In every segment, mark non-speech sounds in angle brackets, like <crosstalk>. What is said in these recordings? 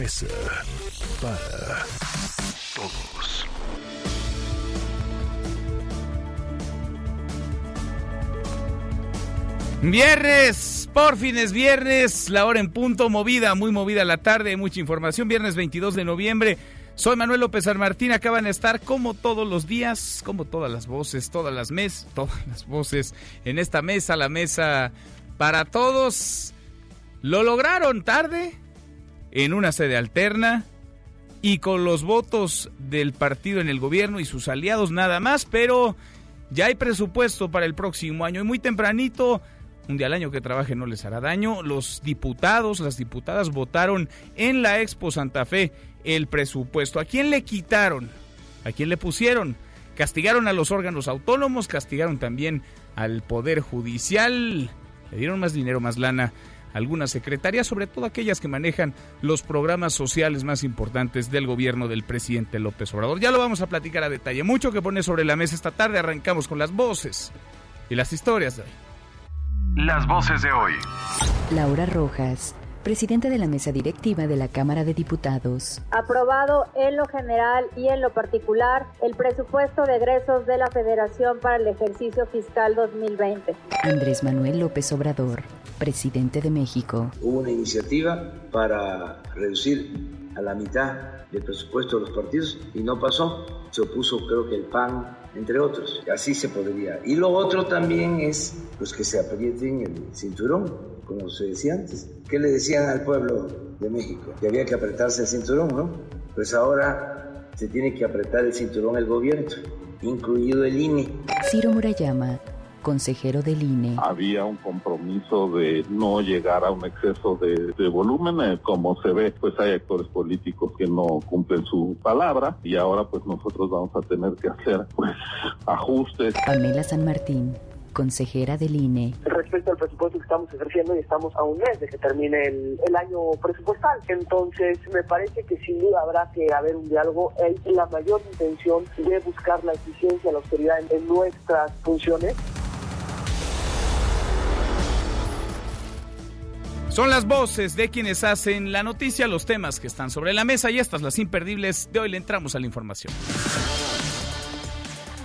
Mesa para Todos. Viernes, por fin es viernes, la hora en punto, movida, muy movida la tarde, mucha información. Viernes 22 de noviembre. Soy Manuel López San Martín, acaban de estar como todos los días, como todas las voces, todas las mes, <laughs> todas las voces en esta mesa, la mesa para todos. Lo lograron tarde, en una sede alterna y con los votos del partido en el gobierno y sus aliados nada más, pero ya hay presupuesto para el próximo año y muy tempranito, un día al año que trabaje no les hará daño, los diputados, las diputadas votaron en la Expo Santa Fe el presupuesto. ¿A quién le quitaron? ¿A quién le pusieron? Castigaron a los órganos autónomos, castigaron también al Poder Judicial, le dieron más dinero, más lana algunas secretarias, sobre todo aquellas que manejan los programas sociales más importantes del gobierno del presidente López Obrador. Ya lo vamos a platicar a detalle. Mucho que pone sobre la mesa esta tarde. Arrancamos con las voces y las historias de hoy. Las voces de hoy. Laura Rojas, presidente de la mesa directiva de la Cámara de Diputados. Aprobado en lo general y en lo particular el presupuesto de egresos de la Federación para el ejercicio fiscal 2020. Andrés Manuel López Obrador, presidente de México. Hubo una iniciativa para reducir a la mitad el presupuesto de los partidos y no pasó. Se opuso creo que el PAN, entre otros. Así se podría. Y lo otro también es pues, que se aprieten el cinturón, como se decía antes. ¿Qué le decían al pueblo de México? Que había que apretarse el cinturón, ¿no? Pues ahora se tiene que apretar el cinturón el gobierno, incluido el INE. Ciro Murayama, consejero del INE. había un compromiso de no llegar a un exceso de, de volumen, eh, como se ve, pues hay actores políticos que no cumplen su palabra y ahora pues nosotros vamos a tener que hacer pues ajustes. Pamela San Martín, consejera del INE. respecto al presupuesto que estamos ejerciendo y estamos a un mes de que termine el, el año presupuestal. Entonces, me parece que sin duda habrá que haber un diálogo. Hay la mayor intención de buscar la eficiencia, la austeridad en, en nuestras funciones. Son las voces de quienes hacen la noticia, los temas que están sobre la mesa y estas las imperdibles. De hoy le entramos a la información.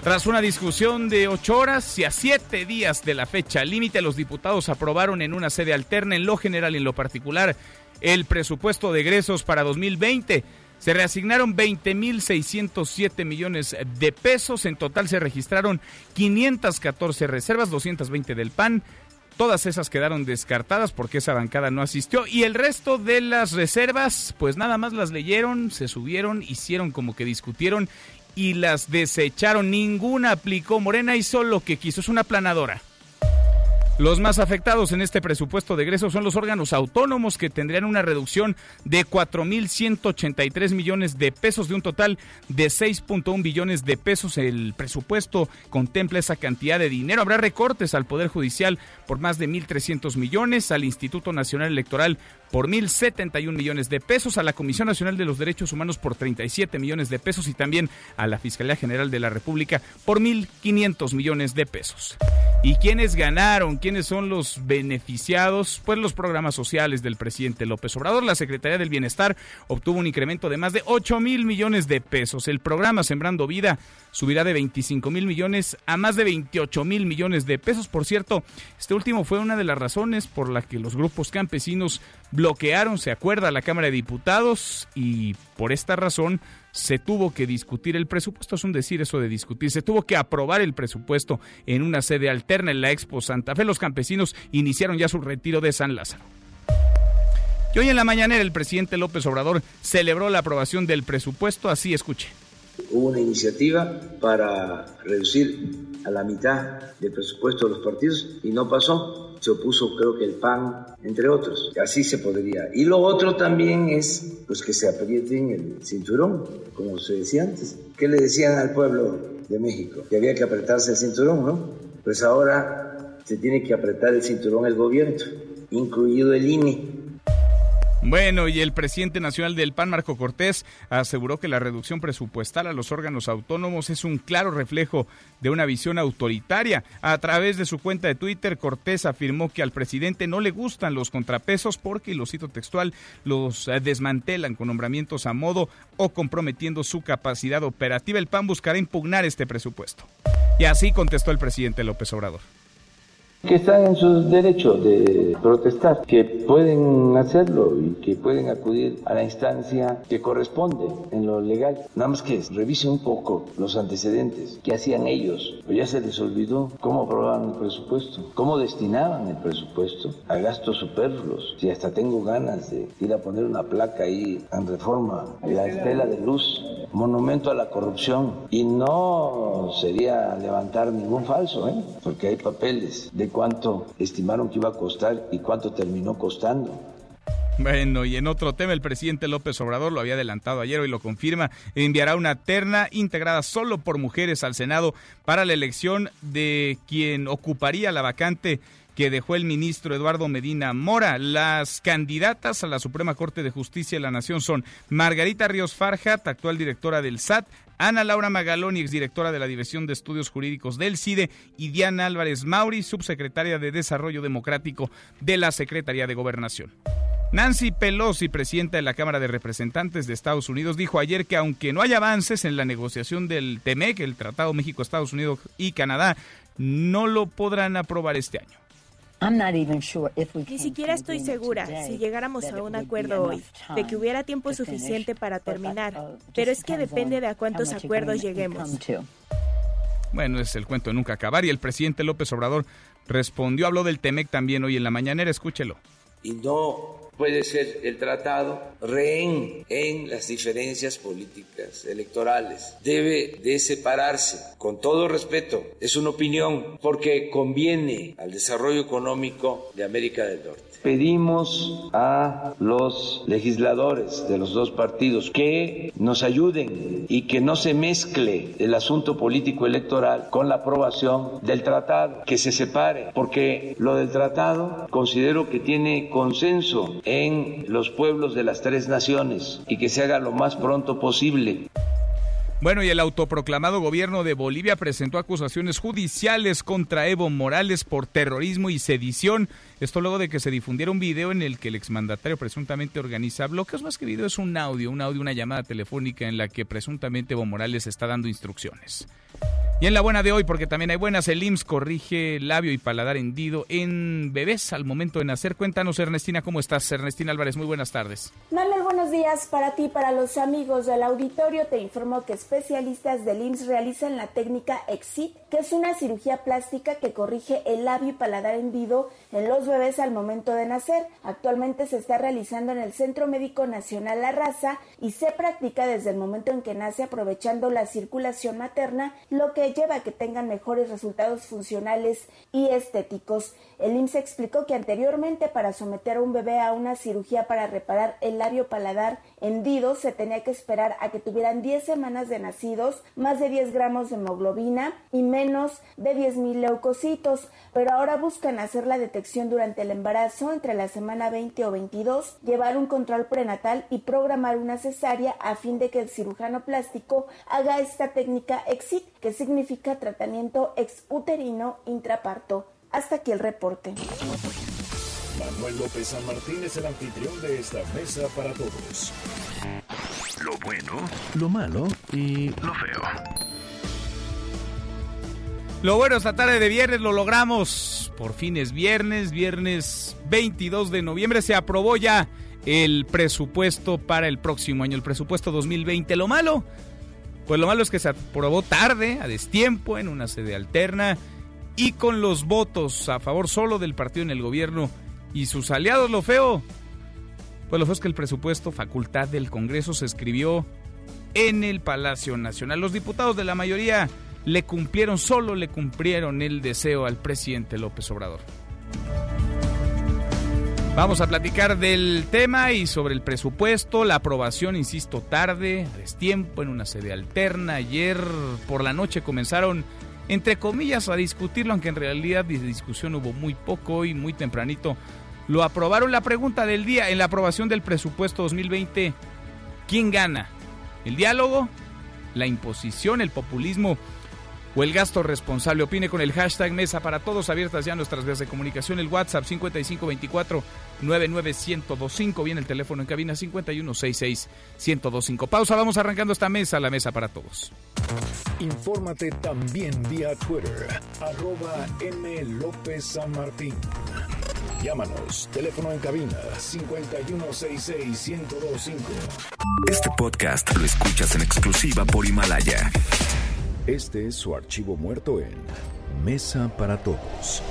Tras una discusión de ocho horas y a siete días de la fecha límite, los diputados aprobaron en una sede alterna, en lo general y en lo particular, el presupuesto de egresos para 2020. Se reasignaron 20.607 millones de pesos. En total se registraron 514 reservas, 220 del PAN. Todas esas quedaron descartadas porque esa bancada no asistió. Y el resto de las reservas, pues nada más las leyeron, se subieron, hicieron como que discutieron y las desecharon. Ninguna aplicó. Morena hizo lo que quiso. Es una planadora. Los más afectados en este presupuesto de egresos son los órganos autónomos que tendrían una reducción de 4.183 millones de pesos de un total de 6.1 billones de pesos. El presupuesto contempla esa cantidad de dinero. Habrá recortes al Poder Judicial por más de 1.300 millones, al Instituto Nacional Electoral por 1.071 millones de pesos, a la Comisión Nacional de los Derechos Humanos por 37 millones de pesos y también a la Fiscalía General de la República por 1.500 millones de pesos. ¿Y quiénes ganaron? ¿Quiénes son los beneficiados? Pues los programas sociales del presidente López Obrador. La Secretaría del Bienestar obtuvo un incremento de más de 8 mil millones de pesos. El programa Sembrando Vida subirá de 25 mil millones a más de 28 mil millones de pesos. Por cierto, este último fue una de las razones por la que los grupos campesinos bloquearon, se acuerda, la Cámara de Diputados y por esta razón se tuvo que discutir el presupuesto, es un decir eso de discutir, se tuvo que aprobar el presupuesto en una sede alterna en la Expo Santa Fe. Los campesinos iniciaron ya su retiro de San Lázaro. Y hoy en la mañanera el presidente López Obrador celebró la aprobación del presupuesto, así escuche. Hubo una iniciativa para reducir a la mitad del presupuesto de los partidos y no pasó. se opuso creo que el PAN, entre otros. Así se podría. Y lo otro también es pues que se aprieten el cinturón, como se decía antes. ¿Qué le decían al pueblo de México? Que había que apretarse el cinturón, ¿no? Pues ahora se tiene que apretar el cinturón el gobierno, incluido el INE bueno, y el presidente nacional del PAN, Marco Cortés, aseguró que la reducción presupuestal a los órganos autónomos es un claro reflejo de una visión autoritaria. A través de su cuenta de Twitter, Cortés afirmó que al presidente no le gustan los contrapesos porque, y lo cito textual, los eh, desmantelan con nombramientos a modo o comprometiendo su capacidad operativa. El PAN buscará impugnar este presupuesto. Y así contestó el presidente López Obrador que están en su derecho de protestar, que pueden hacerlo y que pueden acudir a la instancia que corresponde en lo legal. Nada más que revisen un poco los antecedentes que hacían ellos. O ya se les olvidó cómo aprobaban el presupuesto, cómo destinaban el presupuesto a gastos superfluos. Si hasta tengo ganas de ir a poner una placa ahí en reforma, la estela de luz, monumento a la corrupción. Y no sería levantar ningún falso, ¿eh? porque hay papeles de cuánto estimaron que iba a costar y cuánto terminó costando. Bueno, y en otro tema, el presidente López Obrador lo había adelantado ayer, hoy lo confirma, enviará una terna integrada solo por mujeres al Senado para la elección de quien ocuparía la vacante que dejó el ministro Eduardo Medina Mora. Las candidatas a la Suprema Corte de Justicia de la Nación son Margarita Ríos Farjat, actual directora del SAT, Ana Laura Magaloni, exdirectora de la División de Estudios Jurídicos del CIDE, y Diana Álvarez Mauri, subsecretaria de Desarrollo Democrático de la Secretaría de Gobernación. Nancy Pelosi, presidenta de la Cámara de Representantes de Estados Unidos, dijo ayer que aunque no hay avances en la negociación del TEMEC, el Tratado México, Estados Unidos y Canadá, no lo podrán aprobar este año. Ni siquiera estoy segura si llegáramos a un acuerdo hoy, de que hubiera tiempo suficiente para terminar, uh, pero es que depende de a cuántos acuerdos lleguemos. Bueno, es el cuento de nunca acabar y el presidente López Obrador respondió, habló del TEMEC también hoy en la mañanera, escúchelo. Y no puede ser el tratado rehén en las diferencias políticas electorales. Debe de separarse, con todo respeto, es una opinión, porque conviene al desarrollo económico de América del Norte pedimos a los legisladores de los dos partidos que nos ayuden y que no se mezcle el asunto político electoral con la aprobación del tratado, que se separe, porque lo del tratado considero que tiene consenso en los pueblos de las tres naciones y que se haga lo más pronto posible. Bueno, y el autoproclamado gobierno de Bolivia presentó acusaciones judiciales contra Evo Morales por terrorismo y sedición. Esto luego de que se difundiera un video en el que el exmandatario presuntamente organiza bloqueos. Más que video es un audio, un audio, una llamada telefónica en la que presuntamente Evo Morales está dando instrucciones. Y en la buena de hoy, porque también hay buenas, el IMSS corrige labio y paladar hendido en bebés al momento de nacer. Cuéntanos, Ernestina, ¿cómo estás? Ernestina Álvarez, muy buenas tardes. Manuel, buenos días para ti, para los amigos del auditorio. Te informo que especialistas del IMSS realizan la técnica EXIT, que es una cirugía plástica que corrige el labio y paladar hendido en los bebés al momento de nacer. Actualmente se está realizando en el Centro Médico Nacional La Raza y se practica desde el momento en que nace aprovechando la circulación materna, lo que lleva a que tengan mejores resultados funcionales y estéticos. El IMSS explicó que anteriormente para someter a un bebé a una cirugía para reparar el labio paladar hendido se tenía que esperar a que tuvieran 10 semanas de nacidos, más de 10 gramos de hemoglobina y menos de 10.000 leucocitos, pero ahora buscan hacer la detección durante el embarazo entre la semana 20 o 22, llevar un control prenatal y programar una cesárea a fin de que el cirujano plástico haga esta técnica EXIT, que significa tratamiento exuterino intraparto. Hasta aquí el reporte. Manuel López San Martín es el anfitrión de esta mesa para todos. Lo bueno, lo malo y lo feo. Lo bueno, esta tarde de viernes lo logramos. Por fin es viernes, viernes 22 de noviembre. Se aprobó ya el presupuesto para el próximo año, el presupuesto 2020. Lo malo, pues lo malo es que se aprobó tarde, a destiempo, en una sede alterna y con los votos a favor solo del partido en el gobierno y sus aliados. Lo feo, pues lo feo es que el presupuesto, facultad del Congreso, se escribió en el Palacio Nacional. Los diputados de la mayoría le cumplieron, solo le cumplieron el deseo al presidente López Obrador. Vamos a platicar del tema y sobre el presupuesto, la aprobación, insisto, tarde, destiempo en una sede alterna. Ayer por la noche comenzaron, entre comillas, a discutirlo, aunque en realidad de discusión hubo muy poco y muy tempranito. Lo aprobaron la pregunta del día en la aprobación del presupuesto 2020. ¿Quién gana? ¿El diálogo? ¿La imposición? ¿El populismo? O el gasto responsable. Opine con el hashtag Mesa para Todos, abiertas ya nuestras vías de comunicación, el WhatsApp 5524-99125, viene el teléfono en cabina 5166-1025. Pausa, vamos arrancando esta mesa, la Mesa para Todos. Infórmate también vía Twitter, arroba M. López San Martín. Llámanos, teléfono en cabina 5166-1025. Este podcast lo escuchas en exclusiva por Himalaya. Este es su archivo muerto en Mesa para Todos.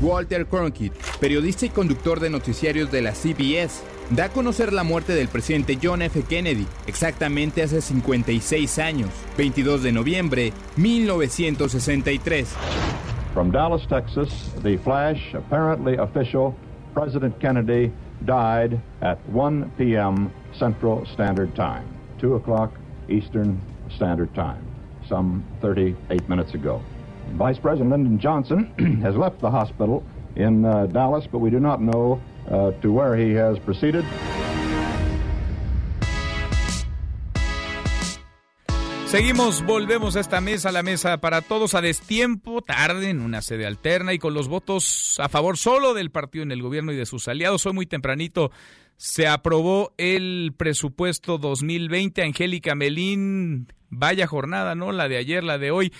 Walter Cronkite, periodista y conductor de noticiarios de la CBS, da a conocer la muerte del presidente John F. Kennedy, exactamente hace 56 años, 22 de noviembre 1963. From Dallas, Texas, the flash, apparently official, President Kennedy died at 1 p.m. Central Standard Time, 2 o'clock Eastern Standard Time. Some 38 minutes ago. Vice President Johnson <clears throat> has left the hospital in uh, Dallas, but we do not know uh, to where he has proceeded. Seguimos, volvemos a esta mesa, la mesa para todos a destiempo, tarde, en una sede alterna y con los votos a favor solo del partido en el gobierno y de sus aliados. Hoy muy tempranito se aprobó el presupuesto 2020. Angélica Melín, Vaya jornada, ¿no? La de ayer, la de hoy.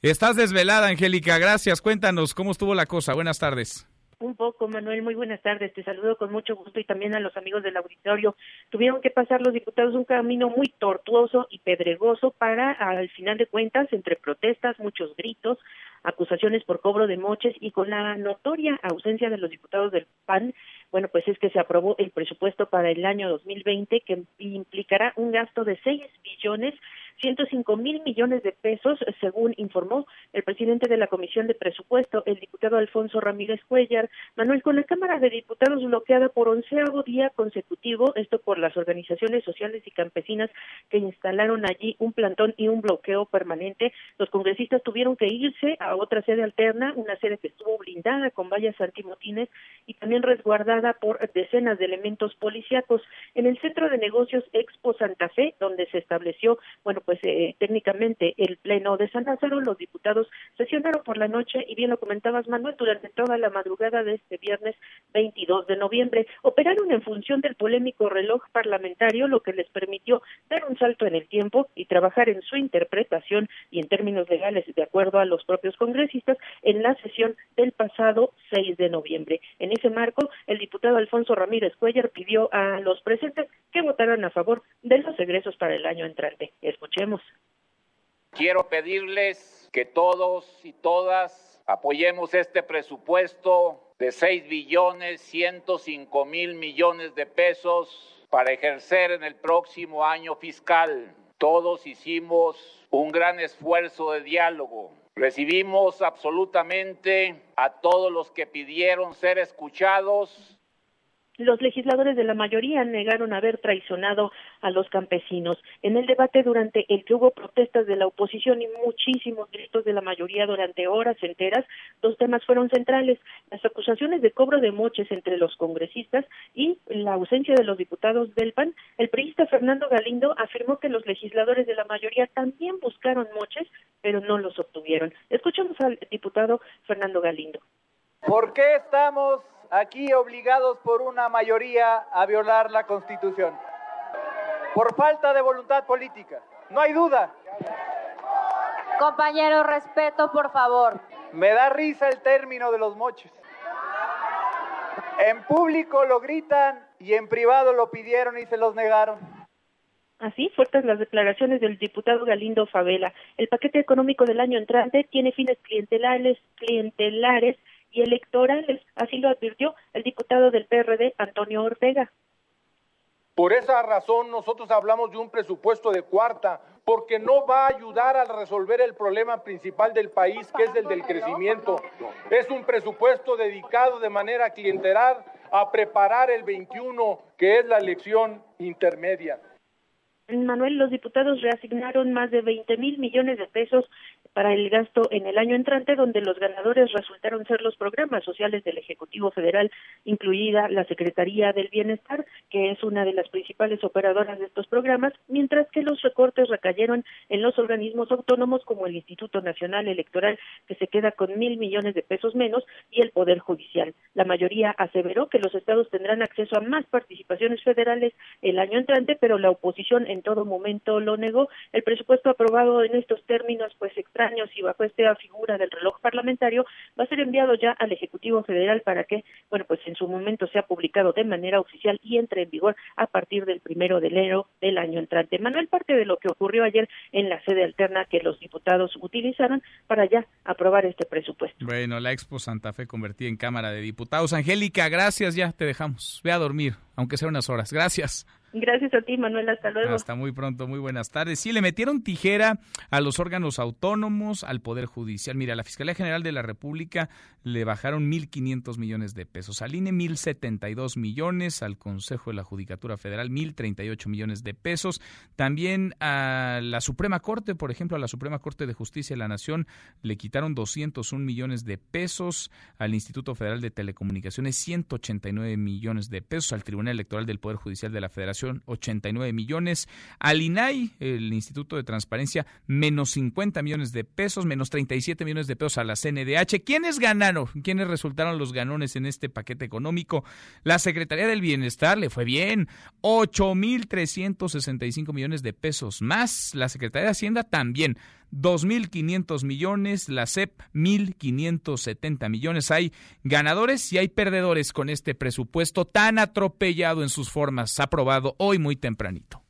Estás desvelada, Angélica. Gracias. Cuéntanos cómo estuvo la cosa. Buenas tardes. Un poco, Manuel. Muy buenas tardes. Te saludo con mucho gusto y también a los amigos del auditorio. Tuvieron que pasar los diputados un camino muy tortuoso y pedregoso para, al final de cuentas, entre protestas, muchos gritos, acusaciones por cobro de moches y con la notoria ausencia de los diputados del PAN, bueno, pues es que se aprobó el presupuesto para el año 2020 que implicará un gasto de 6 billones 105 mil millones de pesos, según informó el presidente de la Comisión de Presupuesto, el diputado Alfonso Ramírez Cuellar. Manuel, con la Cámara de Diputados bloqueada por onceavo día consecutivo, esto por las organizaciones sociales y campesinas que instalaron allí un plantón y un bloqueo permanente, los congresistas tuvieron que irse a otra sede alterna, una sede que estuvo blindada con vallas antimotines y también resguardada por decenas de elementos policíacos. En el centro de negocios Expo Santa Fe, donde se estableció, bueno, pues eh, técnicamente el Pleno de San Lázaro, los diputados sesionaron por la noche y bien lo comentabas Manuel, durante toda la madrugada de este viernes 22 de noviembre, operaron en función del polémico reloj parlamentario, lo que les permitió dar un salto en el tiempo y trabajar en su interpretación y en términos legales de acuerdo a los propios congresistas en la sesión del pasado 6 de noviembre. En ese marco, el diputado Alfonso Ramírez Cuellar pidió a los presentes que votaran a favor de los egresos para el año entrante. Escuchemos. Quiero pedirles que todos y todas apoyemos este presupuesto de 6 billones 105 mil millones de pesos para ejercer en el próximo año fiscal. Todos hicimos un gran esfuerzo de diálogo. Recibimos absolutamente a todos los que pidieron ser escuchados los legisladores de la mayoría negaron haber traicionado a los campesinos. En el debate durante el que hubo protestas de la oposición y muchísimos gritos de la mayoría durante horas enteras, dos temas fueron centrales, las acusaciones de cobro de moches entre los congresistas y la ausencia de los diputados del PAN. El priista Fernando Galindo afirmó que los legisladores de la mayoría también buscaron moches, pero no los obtuvieron. Escuchamos al diputado Fernando Galindo. ¿Por qué estamos aquí obligados por una mayoría a violar la Constitución. Por falta de voluntad política. No hay duda. Compañero, respeto, por favor. Me da risa el término de los moches. En público lo gritan y en privado lo pidieron y se los negaron. Así, fuertes las declaraciones del diputado Galindo Favela. El paquete económico del año entrante tiene fines clientelares, clientelares y electorales, así lo advirtió el diputado del PRD, Antonio Ortega. Por esa razón nosotros hablamos de un presupuesto de cuarta, porque no va a ayudar a resolver el problema principal del país, que es el del crecimiento. Es un presupuesto dedicado de manera clientelar a preparar el 21, que es la elección intermedia. Manuel, los diputados reasignaron más de 20 mil millones de pesos para el gasto en el año entrante, donde los ganadores resultaron ser los programas sociales del Ejecutivo Federal, incluida la Secretaría del Bienestar, que es una de las principales operadoras de estos programas, mientras que los recortes recayeron en los organismos autónomos como el Instituto Nacional Electoral, que se queda con mil millones de pesos menos, y el Poder Judicial. La mayoría aseveró que los estados tendrán acceso a más participaciones federales el año entrante, pero la oposición en todo momento lo negó. El presupuesto aprobado en estos términos, pues extraños y bajo esta figura del reloj parlamentario, va a ser enviado ya al Ejecutivo Federal para que, bueno, pues en su momento sea publicado de manera oficial y entre en vigor a partir del primero de enero del año entrante. Manuel, parte de lo que ocurrió ayer en la sede alterna que los diputados utilizaron para ya aprobar este presupuesto. Bueno, la Expo Santa Fe convertida en Cámara de Diputados. Angélica, gracias, ya te dejamos. Ve a dormir, aunque sea unas horas. Gracias. Gracias a ti, Manuel. Hasta luego. Hasta muy pronto. Muy buenas tardes. Sí, le metieron tijera a los órganos autónomos, al Poder Judicial. Mira, a la Fiscalía General de la República le bajaron 1.500 millones de pesos. Al INE, 1.072 millones. Al Consejo de la Judicatura Federal, 1.038 millones de pesos. También a la Suprema Corte, por ejemplo, a la Suprema Corte de Justicia de la Nación le quitaron 201 millones de pesos. Al Instituto Federal de Telecomunicaciones, 189 millones de pesos. Al Tribunal Electoral del Poder Judicial de la Federación, 89 millones. Al INAI, el Instituto de Transparencia, menos 50 millones de pesos, menos 37 millones de pesos a la CNDH. ¿Quiénes ganaron? ¿Quiénes resultaron los ganones en este paquete económico? La Secretaría del Bienestar le fue bien, 8.365 millones de pesos más. La Secretaría de Hacienda también. 2.500 millones, la CEP 1.570 millones. Hay ganadores y hay perdedores con este presupuesto tan atropellado en sus formas, aprobado hoy muy tempranito.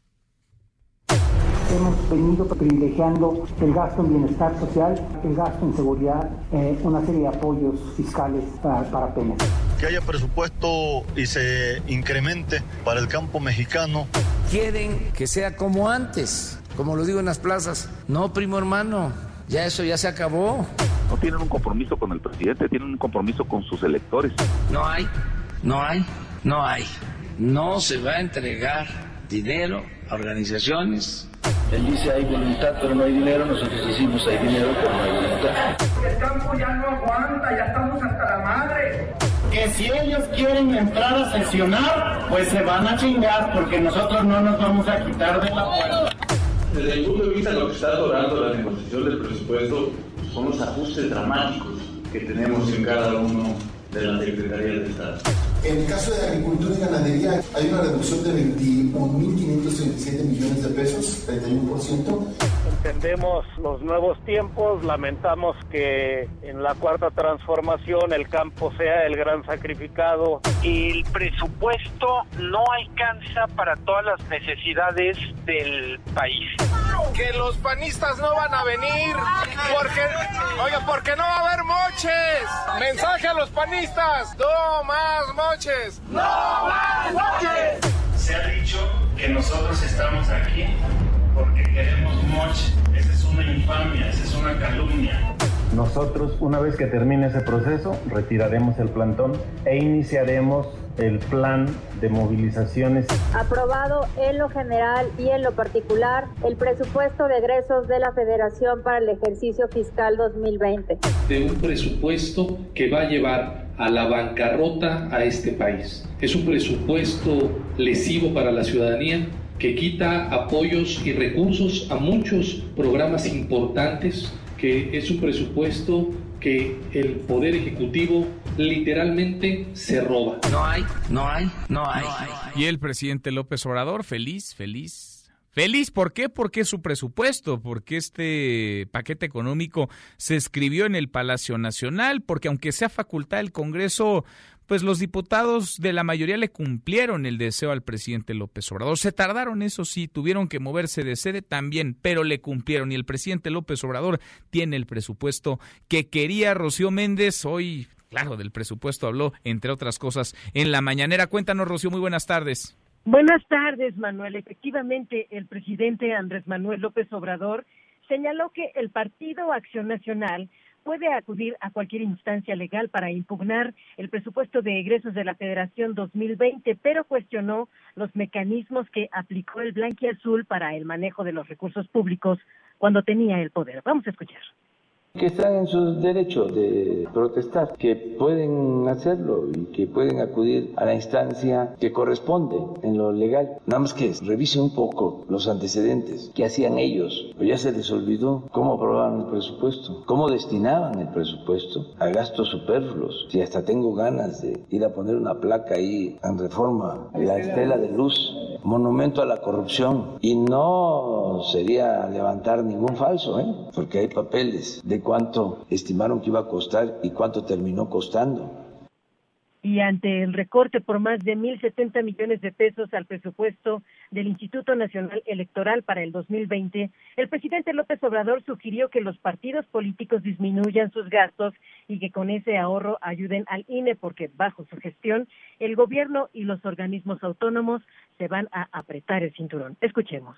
Hemos venido privilegiando el gasto en bienestar social, el gasto en seguridad, eh, una serie de apoyos fiscales para, para Pemex. Que haya presupuesto y se incremente para el campo mexicano. Quieren que sea como antes como lo digo en las plazas. No, primo hermano, ya eso ya se acabó. No tienen un compromiso con el presidente, tienen un compromiso con sus electores. No hay, no hay, no hay. No se va a entregar dinero a organizaciones. Él dice hay voluntad pero no hay dinero, nosotros decimos hay dinero pero no hay voluntad. El campo ya no aguanta, ya estamos hasta la madre. Que si ellos quieren entrar a sesionar, pues se van a chingar porque nosotros no nos vamos a quitar de la puerta. Desde mi punto de vista, lo que está atorando la negociación del presupuesto son los ajustes dramáticos que tenemos en cada uno de las secretarías de Estado. En el caso de agricultura y ganadería hay una reducción de 21.537 millones de pesos, 31%. Entendemos los nuevos tiempos, lamentamos que en la cuarta transformación el campo sea el gran sacrificado. El presupuesto no alcanza para todas las necesidades del país. Que los panistas no van a venir porque, oiga, porque no va a haber moches. Mensaje a los panistas, no más moches. ¡No más moches! Se ha dicho que nosotros estamos aquí porque queremos moche. Esa es una infamia, esa es una calumnia. Nosotros, una vez que termine ese proceso, retiraremos el plantón e iniciaremos el plan de movilizaciones. Aprobado en lo general y en lo particular el presupuesto de egresos de la Federación para el ejercicio fiscal 2020. De un presupuesto que va a llevar a la bancarrota a este país. Es un presupuesto lesivo para la ciudadanía que quita apoyos y recursos a muchos programas importantes, que es un presupuesto que el Poder Ejecutivo literalmente se roba. No hay, no hay, no hay. Y el presidente López Obrador, feliz, feliz. Feliz, ¿por qué? Porque su presupuesto, porque este paquete económico se escribió en el Palacio Nacional, porque aunque sea facultad del Congreso, pues los diputados de la mayoría le cumplieron el deseo al presidente López Obrador. Se tardaron, eso sí, tuvieron que moverse de sede también, pero le cumplieron. Y el presidente López Obrador tiene el presupuesto que quería Rocío Méndez. Hoy, claro, del presupuesto habló, entre otras cosas, en la mañanera. Cuéntanos, Rocío, muy buenas tardes. Buenas tardes, Manuel. Efectivamente, el presidente Andrés Manuel López Obrador señaló que el Partido Acción Nacional puede acudir a cualquier instancia legal para impugnar el presupuesto de egresos de la Federación 2020, pero cuestionó los mecanismos que aplicó el Blanquiazul para el manejo de los recursos públicos cuando tenía el poder. Vamos a escuchar que están en su derecho de protestar, que pueden hacerlo y que pueden acudir a la instancia que corresponde en lo legal. Nada más que revisen un poco los antecedentes, qué hacían ellos, pues ya se les olvidó cómo aprobaban el presupuesto, cómo destinaban el presupuesto a gastos superfluos. Si hasta tengo ganas de ir a poner una placa ahí en reforma, la estela de luz, monumento a la corrupción, y no sería levantar ningún falso, ¿eh? porque hay papeles de cuánto estimaron que iba a costar y cuánto terminó costando. Y ante el recorte por más de 1.070 millones de pesos al presupuesto del Instituto Nacional Electoral para el 2020, el presidente López Obrador sugirió que los partidos políticos disminuyan sus gastos y que con ese ahorro ayuden al INE, porque bajo su gestión el gobierno y los organismos autónomos se van a apretar el cinturón. Escuchemos.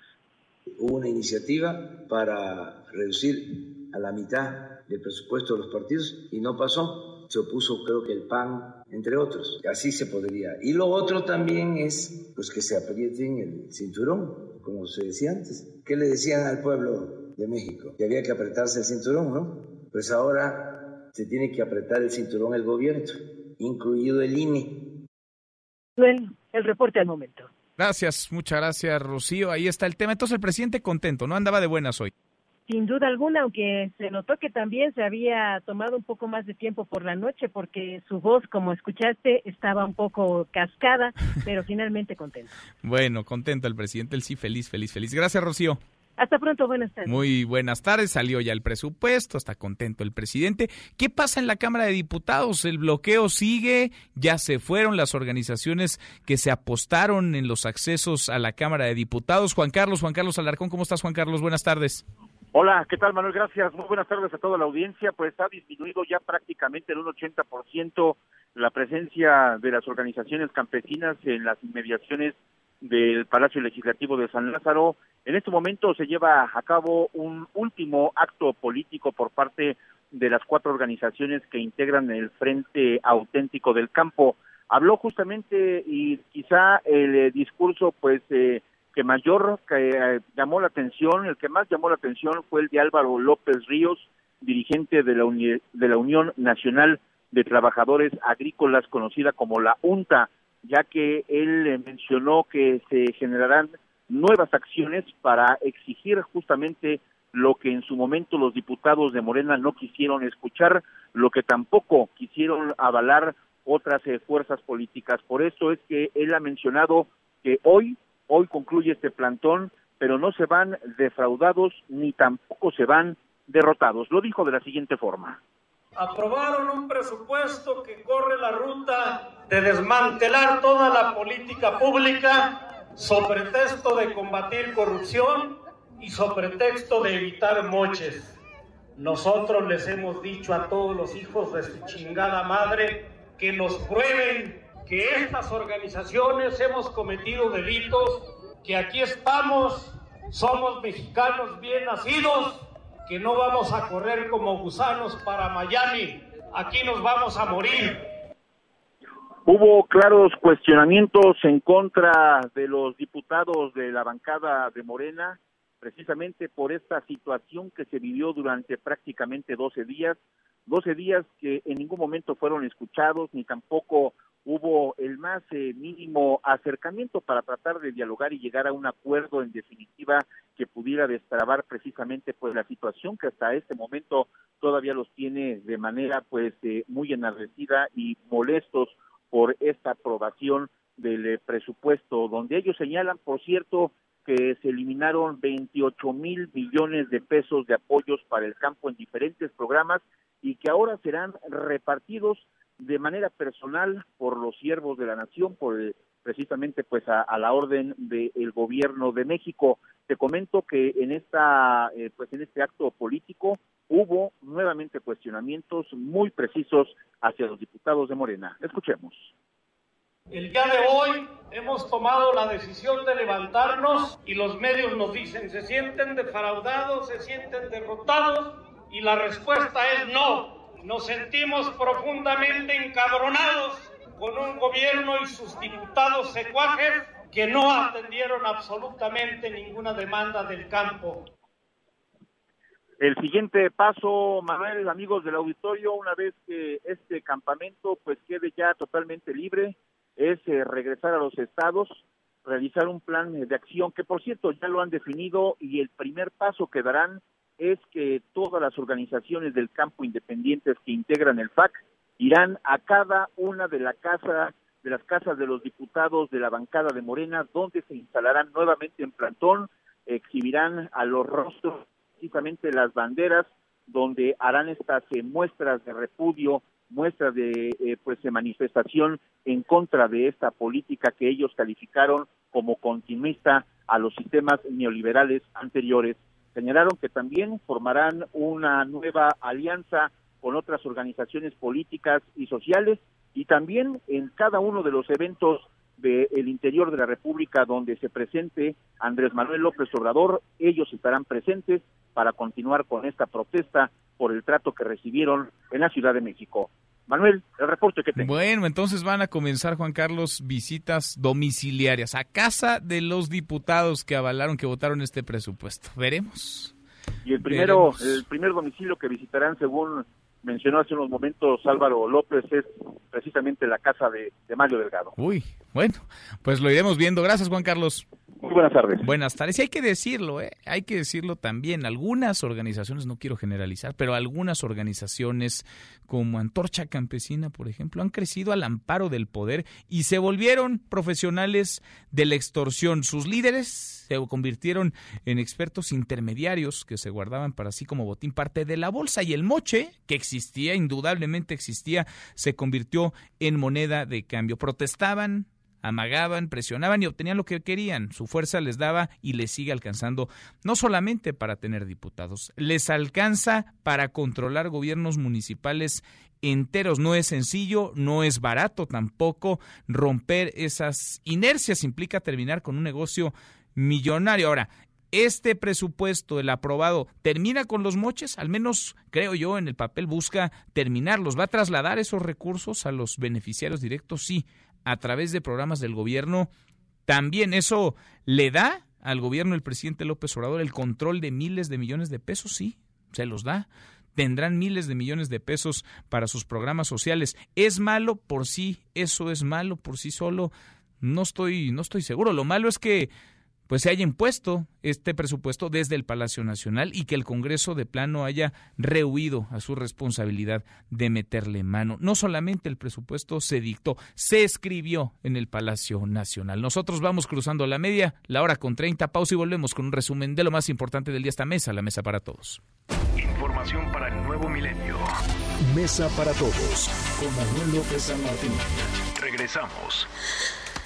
Hubo una iniciativa para reducir a la mitad del presupuesto de los partidos y no pasó. Se opuso creo que el PAN, entre otros. Así se podría. Y lo otro también es pues que se aprieten el cinturón, como se decía antes. ¿Qué le decían al pueblo de México? Que había que apretarse el cinturón, ¿no? Pues ahora se tiene que apretar el cinturón el gobierno, incluido el INE. Bueno, el reporte al momento. Gracias, muchas gracias, Rocío. Ahí está el tema. Entonces el presidente contento, ¿no? Andaba de buenas hoy. Sin duda alguna, aunque se notó que también se había tomado un poco más de tiempo por la noche porque su voz, como escuchaste, estaba un poco cascada, <laughs> pero finalmente contento. Bueno, contento el presidente, él sí feliz, feliz, feliz. Gracias, Rocío. Hasta pronto, buenas tardes. Muy buenas tardes, salió ya el presupuesto, está contento el presidente. ¿Qué pasa en la Cámara de Diputados? El bloqueo sigue, ya se fueron las organizaciones que se apostaron en los accesos a la Cámara de Diputados. Juan Carlos, Juan Carlos Alarcón, ¿cómo estás, Juan Carlos? Buenas tardes. Hola, ¿qué tal Manuel? Gracias. Muy buenas tardes a toda la audiencia. Pues ha disminuido ya prácticamente en un 80% la presencia de las organizaciones campesinas en las inmediaciones del Palacio Legislativo de San Lázaro. En este momento se lleva a cabo un último acto político por parte de las cuatro organizaciones que integran el Frente Auténtico del Campo. Habló justamente y quizá el eh, discurso pues eh, que mayor que eh, llamó la atención, el que más llamó la atención fue el de Álvaro López Ríos, dirigente de la, de la Unión Nacional de Trabajadores Agrícolas, conocida como la UNTA, ya que él eh, mencionó que se generarán nuevas acciones para exigir justamente lo que en su momento los diputados de Morena no quisieron escuchar, lo que tampoco quisieron avalar otras eh, fuerzas políticas. Por eso es que él ha mencionado que hoy Hoy concluye este plantón, pero no se van defraudados ni tampoco se van derrotados. Lo dijo de la siguiente forma. Aprobaron un presupuesto que corre la ruta de desmantelar toda la política pública sobre texto de combatir corrupción y sobre texto de evitar moches. Nosotros les hemos dicho a todos los hijos de su chingada madre que nos prueben que estas organizaciones hemos cometido delitos, que aquí estamos, somos mexicanos bien nacidos, que no vamos a correr como gusanos para Miami, aquí nos vamos a morir. Hubo claros cuestionamientos en contra de los diputados de la bancada de Morena, precisamente por esta situación que se vivió durante prácticamente 12 días, 12 días que en ningún momento fueron escuchados ni tampoco hubo el más eh, mínimo acercamiento para tratar de dialogar y llegar a un acuerdo en definitiva que pudiera destrabar precisamente pues la situación que hasta este momento todavía los tiene de manera pues eh, muy enardecida y molestos por esta aprobación del eh, presupuesto donde ellos señalan por cierto que se eliminaron 28 mil millones de pesos de apoyos para el campo en diferentes programas y que ahora serán repartidos de manera personal por los siervos de la nación, por eh, precisamente pues a, la orden del gobierno de México. Te comento que en esta eh, pues en este acto político hubo nuevamente cuestionamientos muy precisos hacia los diputados de Morena. Escuchemos. El día de hoy hemos tomado la decisión de levantarnos y los medios nos dicen, se sienten defraudados, se sienten derrotados Y la respuesta es no. Nos sentimos profundamente encabronados con un gobierno y sus diputados secuajes que no atendieron absolutamente ninguna demanda del campo. El siguiente paso, Manuel, amigos del auditorio, una vez que este campamento pues quede ya totalmente libre, es eh, regresar a los estados, realizar un plan de acción que por cierto ya lo han definido y el primer paso que darán es que todas las organizaciones del campo independientes que integran el FAC irán a cada una de la casa de las casas de los diputados de la bancada de Morena donde se instalarán nuevamente en plantón, exhibirán a los rostros precisamente las banderas donde harán estas eh, muestras de repudio, muestras de eh, pues de manifestación en contra de esta política que ellos calificaron como continuista a los sistemas neoliberales anteriores. Señalaron que también formarán una nueva alianza con otras organizaciones políticas y sociales y también en cada uno de los eventos del interior de la República donde se presente Andrés Manuel López Obrador, ellos estarán presentes para continuar con esta protesta por el trato que recibieron en la Ciudad de México. Manuel, el reporte que tengo. Bueno, entonces van a comenzar, Juan Carlos, visitas domiciliarias a casa de los diputados que avalaron, que votaron este presupuesto. Veremos. Y el primero, el primer domicilio que visitarán, según mencionó hace unos momentos Álvaro López, es precisamente la casa de, de Mario Delgado. Uy, bueno, pues lo iremos viendo. Gracias, Juan Carlos. Muy buenas tardes. Buenas tardes. Y hay que decirlo, ¿eh? hay que decirlo también. Algunas organizaciones, no quiero generalizar, pero algunas organizaciones como Antorcha Campesina, por ejemplo, han crecido al amparo del poder y se volvieron profesionales de la extorsión. Sus líderes se convirtieron en expertos intermediarios que se guardaban para sí como botín parte de la bolsa y el moche, que existía, indudablemente existía, se convirtió en moneda de cambio. Protestaban, amagaban, presionaban y obtenían lo que querían. Su fuerza les daba y les sigue alcanzando no solamente para tener diputados, les alcanza para controlar gobiernos municipales enteros. No es sencillo, no es barato tampoco. Romper esas inercias implica terminar con un negocio millonario. Ahora, este presupuesto, el aprobado, termina con los moches, al menos creo yo en el papel busca terminarlos, va a trasladar esos recursos a los beneficiarios directos, sí, a través de programas del gobierno, también eso le da al gobierno del presidente López Obrador el control de miles de millones de pesos, sí, se los da. Tendrán miles de millones de pesos para sus programas sociales. ¿Es malo por sí? ¿Eso es malo por sí solo? No estoy, no estoy seguro. Lo malo es que pues se haya impuesto este presupuesto desde el Palacio Nacional y que el Congreso de plano haya rehuido a su responsabilidad de meterle mano. No solamente el presupuesto se dictó, se escribió en el Palacio Nacional. Nosotros vamos cruzando la media, la hora con 30, pausa y volvemos con un resumen de lo más importante del día esta mesa, la mesa para todos. Información para el nuevo milenio. Mesa para todos con Manuel López San Martín. Regresamos.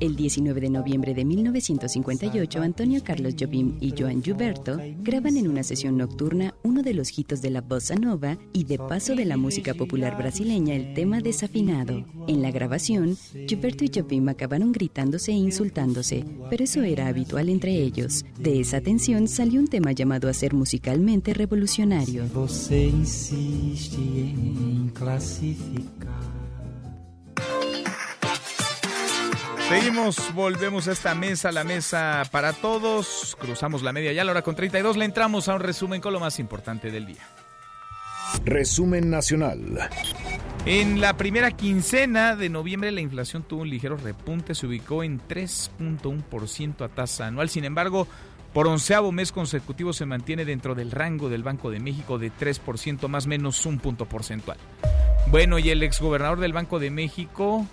El 19 de noviembre de 1958, Antonio Carlos Jobim y Joan Gilberto graban en una sesión nocturna uno de los hitos de la bossa nova y de paso de la música popular brasileña, el tema desafinado. En la grabación, Gilberto y Jobim acabaron gritándose e insultándose, pero eso era habitual entre ellos. De esa tensión salió un tema llamado a ser musicalmente revolucionario. Seguimos, volvemos a esta mesa, la mesa para todos. Cruzamos la media ya a la hora con 32. Le entramos a un resumen con lo más importante del día. Resumen nacional. En la primera quincena de noviembre la inflación tuvo un ligero repunte, se ubicó en 3.1% a tasa anual. Sin embargo, por onceavo mes consecutivo se mantiene dentro del rango del Banco de México de 3%, más menos un punto porcentual. Bueno, y el exgobernador del Banco de México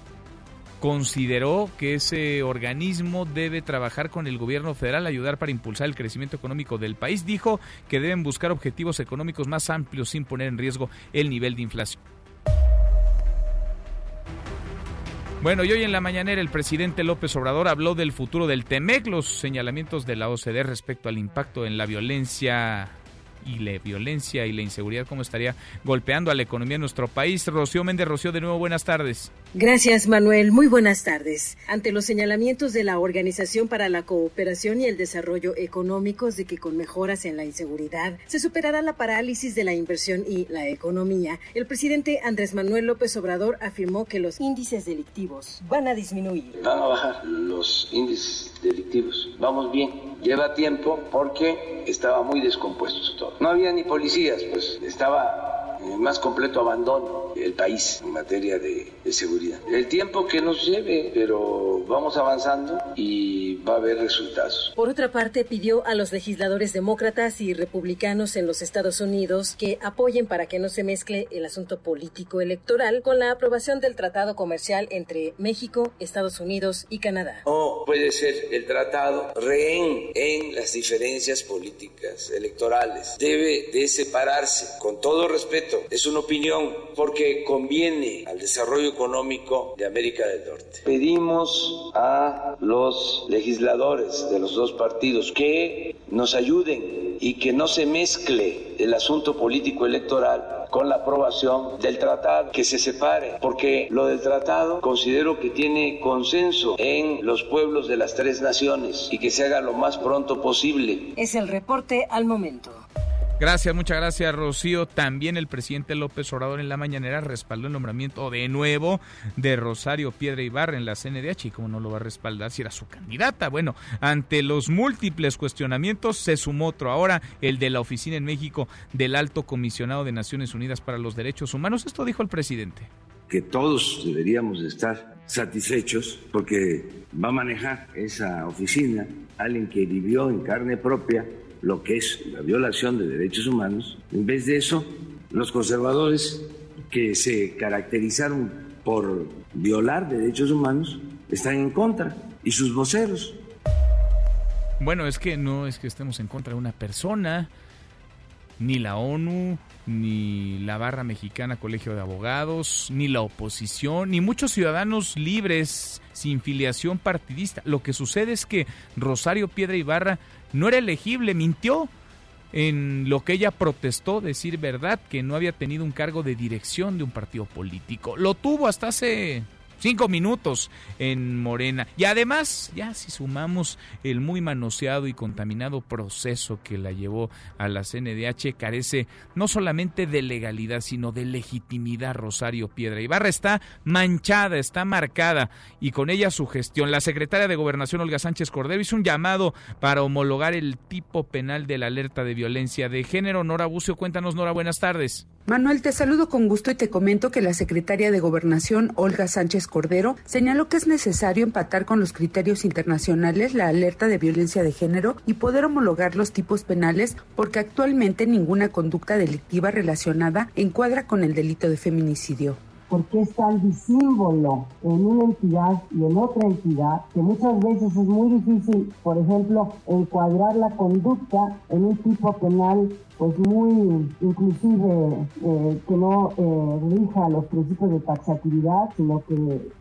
consideró que ese organismo debe trabajar con el gobierno federal, ayudar para impulsar el crecimiento económico del país. Dijo que deben buscar objetivos económicos más amplios sin poner en riesgo el nivel de inflación. Bueno, y hoy en la mañanera el presidente López Obrador habló del futuro del TEMEC, los señalamientos de la OCDE respecto al impacto en la violencia y la violencia y la inseguridad, cómo estaría golpeando a la economía de nuestro país. Rocío Méndez, Rocío, de nuevo, buenas tardes. Gracias, Manuel. Muy buenas tardes. Ante los señalamientos de la Organización para la Cooperación y el Desarrollo Económicos de que con mejoras en la inseguridad se superará la parálisis de la inversión y la economía, el presidente Andrés Manuel López Obrador afirmó que los índices delictivos van a disminuir. Van a bajar los índices delictivos. Vamos bien. Lleva tiempo porque estaba muy descompuesto todo. No había ni policías, pues estaba en más completo abandono el país en materia de, de, seguridad. El tiempo que nos lleve, pero vamos avanzando y va a haber resultados. Por otra parte, pidió a los legisladores demócratas y republicanos en los Estados Unidos que apoyen para que no se mezcle el asunto político electoral con la aprobación del tratado comercial entre México, Estados Unidos y Canadá. No puede ser el tratado rehén en las diferencias políticas electorales. Debe de separarse con todo respeto. Es una opinión porque conviene al desarrollo económico de América del Norte. Pedimos a los legisladores de los dos partidos que nos ayuden y que no se mezcle el asunto político electoral con la aprobación del tratado, que se separe, porque lo del tratado considero que tiene consenso en los pueblos de las tres naciones y que se haga lo más pronto posible. Es el reporte al momento. Gracias, muchas gracias, Rocío. También el presidente López Obrador en la mañanera respaldó el nombramiento de nuevo de Rosario Piedra Ibarra en la CNDH. ¿Y cómo no lo va a respaldar si era su candidata? Bueno, ante los múltiples cuestionamientos se sumó otro ahora, el de la oficina en México del Alto Comisionado de Naciones Unidas para los Derechos Humanos. Esto dijo el presidente. Que todos deberíamos estar satisfechos porque va a manejar esa oficina alguien que vivió en carne propia lo que es la violación de derechos humanos. En vez de eso, los conservadores que se caracterizaron por violar derechos humanos están en contra y sus voceros. Bueno, es que no es que estemos en contra de una persona, ni la ONU, ni la barra mexicana Colegio de Abogados, ni la oposición, ni muchos ciudadanos libres sin filiación partidista. Lo que sucede es que Rosario Piedra Ibarra no era elegible, mintió en lo que ella protestó, decir verdad, que no había tenido un cargo de dirección de un partido político. Lo tuvo hasta hace cinco minutos en Morena. Y además, ya si sumamos el muy manoseado y contaminado proceso que la llevó a la CNDH, carece no solamente de legalidad, sino de legitimidad Rosario Piedra. Ibarra está manchada, está marcada y con ella su gestión. La secretaria de Gobernación, Olga Sánchez Cordero, hizo un llamado para homologar el tipo penal de la alerta de violencia de género. Nora Bucio, cuéntanos, Nora, buenas tardes. Manuel, te saludo con gusto y te comento que la secretaria de Gobernación, Olga Sánchez Cordero, señaló que es necesario empatar con los criterios internacionales la alerta de violencia de género y poder homologar los tipos penales porque actualmente ninguna conducta delictiva relacionada encuadra con el delito de feminicidio. Porque es tan disímbolo en una entidad y en otra entidad que muchas veces es muy difícil, por ejemplo, encuadrar la conducta en un tipo penal pues muy inclusive eh, que no eh, rija los principios de taxatividad, sino que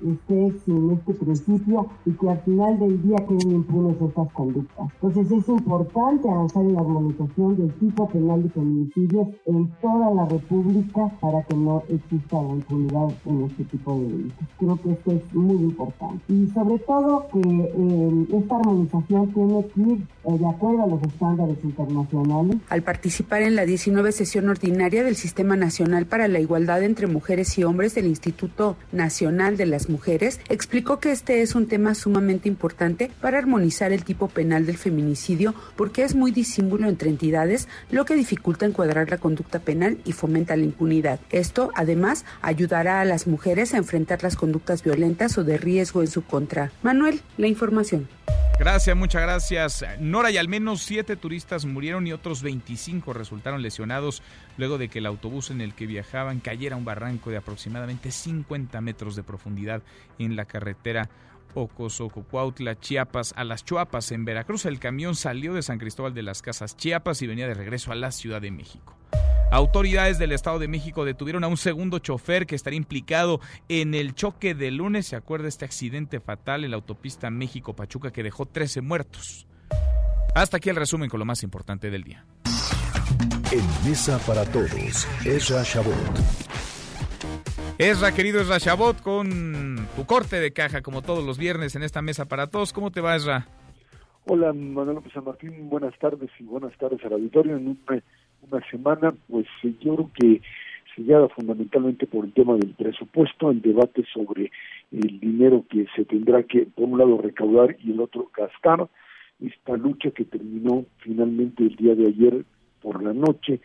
esté sin este principio y que al final del día queden impunes estas conductas. Entonces es importante avanzar en la armonización del tipo penal de feminicidios en toda la República para que no exista la impunidad en este tipo de delitos. Creo que esto es muy importante. Y sobre todo que eh, esta armonización tiene que ir de acuerdo a los estándares internacionales. Al participar en la 19 sesión ordinaria del Sistema Nacional para la Igualdad entre Mujeres y Hombres del Instituto Nacional de las Mujeres, explicó que este es un tema sumamente importante para armonizar el tipo penal del feminicidio porque es muy disímbulo entre entidades, lo que dificulta encuadrar la conducta penal y fomenta la impunidad. Esto, además, ayudará a las mujeres a enfrentar las conductas violentas o de riesgo en su contra. Manuel, la información. Gracias, muchas gracias. Nora, y al menos siete turistas murieron y otros 25 resultaron lesionados luego de que el autobús en el que viajaban cayera a un barranco de aproximadamente 50 metros de profundidad en la carretera Ocosococuautla, Chiapas, a las Chuapas, en Veracruz. El camión salió de San Cristóbal de las Casas, Chiapas, y venía de regreso a la Ciudad de México. Autoridades del Estado de México detuvieron a un segundo chofer que estaría implicado en el choque de lunes. ¿Se acuerda este accidente fatal en la autopista México-Pachuca que dejó 13 muertos? Hasta aquí el resumen con lo más importante del día. En Mesa para Todos, Ezra Shabot. Ezra, querido Ezra Shabot, con tu corte de caja, como todos los viernes en esta Mesa para Todos. ¿Cómo te va, Ezra? Hola, Manuel López San Martín. Buenas tardes y buenas tardes al auditorio. En una, una semana, pues yo creo que sellada fundamentalmente por el tema del presupuesto, el debate sobre el dinero que se tendrá que, por un lado, recaudar y el otro gastar. Esta lucha que terminó finalmente el día de ayer por la noche,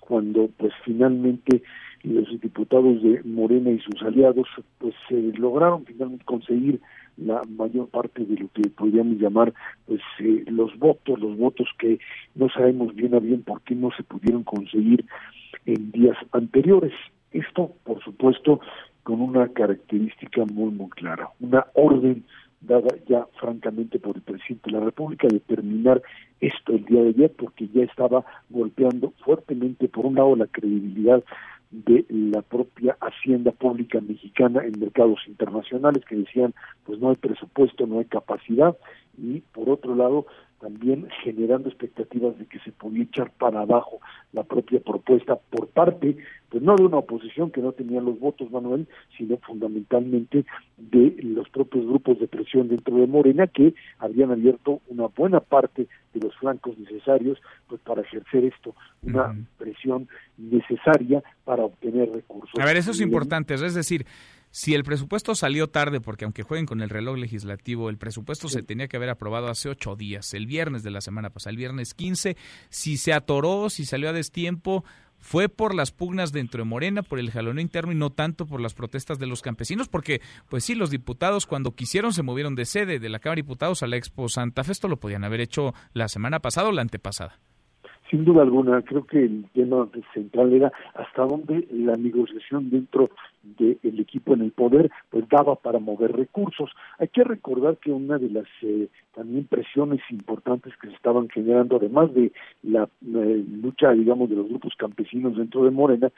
cuando pues finalmente los diputados de Morena y sus aliados pues se lograron finalmente conseguir la mayor parte de lo que podríamos llamar pues eh, los votos, los votos que no sabemos bien a bien por qué no se pudieron conseguir en días anteriores. Esto, por supuesto, con una característica muy, muy clara, una orden dada ya francamente por el presidente de la República de terminar esto el día de ayer porque ya estaba golpeando fuertemente por un lado la credibilidad de la propia hacienda pública mexicana en mercados internacionales que decían pues no hay presupuesto, no hay capacidad y por otro lado también generando expectativas de que se podía echar para abajo la propia propuesta por parte, pues no de una oposición que no tenía los votos, Manuel, sino fundamentalmente de los propios grupos de presión dentro de Morena que habían abierto una buena parte de los flancos necesarios pues para ejercer esto, una presión necesaria para obtener recursos. A ver, eso es importante, es decir, si el presupuesto salió tarde, porque aunque jueguen con el reloj legislativo, el presupuesto se tenía que haber aprobado hace ocho días, el viernes de la semana pasada, el viernes 15, si se atoró, si salió a destiempo, fue por las pugnas dentro de Morena, por el jaloneo interno y no tanto por las protestas de los campesinos, porque pues sí, los diputados cuando quisieron se movieron de sede de la Cámara de Diputados a la Expo Santa Fe, esto lo podían haber hecho la semana pasada o la antepasada sin duda alguna, creo que el tema central era hasta dónde la negociación dentro del equipo en el poder pues daba para mover recursos. Hay que recordar que una de las eh, también presiones importantes que se estaban generando, además de la eh, lucha, digamos, de los grupos campesinos dentro de Morena,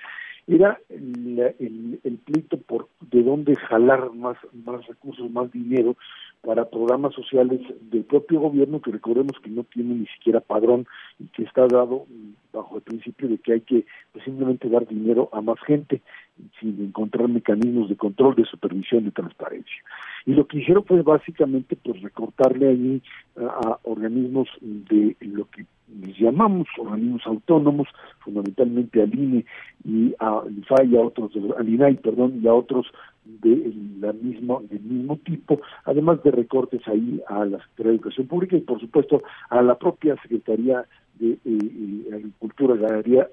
era el, el, el, pleito por de dónde jalar más, más recursos, más dinero para programas sociales del propio gobierno, que recordemos que no tiene ni siquiera padrón y que está dado bajo el principio de que hay que pues, simplemente dar dinero a más gente sin encontrar mecanismos de control, de supervisión, de transparencia. Y lo que hicieron fue básicamente pues recortarle ahí a, organismos de lo que les llamamos organismos autónomos, fundamentalmente al INE y a a otros, al INAI, perdón, y a otros de la misma, del mismo tipo, además de recortes ahí a la Secretaría de Educación Pública y por supuesto a la propia Secretaría de eh, eh, Agricultura, Ganadería,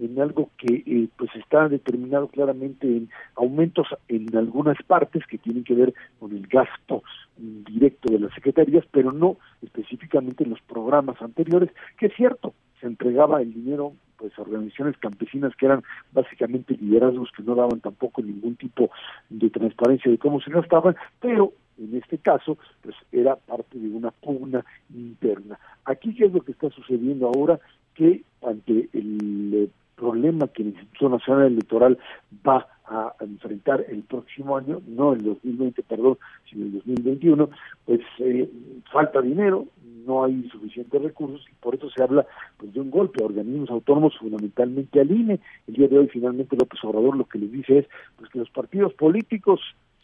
en algo que eh, pues está determinado claramente en aumentos en algunas partes que tienen que ver con el gasto directo de las secretarías, pero no específicamente en los programas anteriores, que es cierto, se entregaba el dinero pues organizaciones campesinas que eran básicamente liderazgos que no daban tampoco ningún tipo de transparencia de cómo se gastaban, pero en este caso pues era parte de una pugna interna. Aquí qué es lo que está sucediendo ahora que ante el eh, problema que el Instituto Nacional Electoral va a enfrentar el próximo año, no el 2020, perdón, sino el 2021, pues eh, falta dinero, no hay suficientes recursos y por eso se habla pues de un golpe a organismos autónomos, fundamentalmente al INE. El día de hoy finalmente López Obrador lo que les dice es pues que los partidos políticos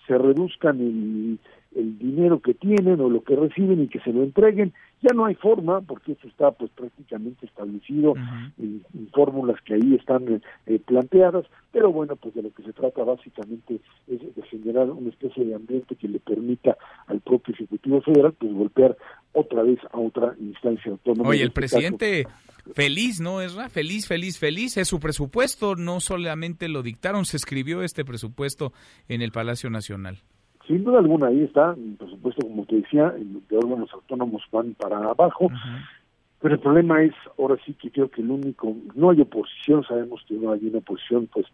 se reduzcan el, el dinero que tienen o lo que reciben y que se lo entreguen. Ya no hay forma, porque eso está pues prácticamente establecido en, fórmulas que ahí están eh, eh, planteadas, pero bueno, pues de lo que se trata básicamente es de generar una especie de ambiente que le permita al propio Ejecutivo Federal pues golpear otra vez a otra instancia autónoma. Oye, el este presidente feliz, ¿no, es Feliz, feliz, feliz. Es su presupuesto, no solamente lo dictaron, se escribió este presupuesto en el Palacio Nacional. Sin duda alguna, ahí está, por supuesto, como te decía, de órganos autónomos van para abajo, pero el problema es, ahora sí que creo que el único, no hay oposición, sabemos que no hay una oposición pues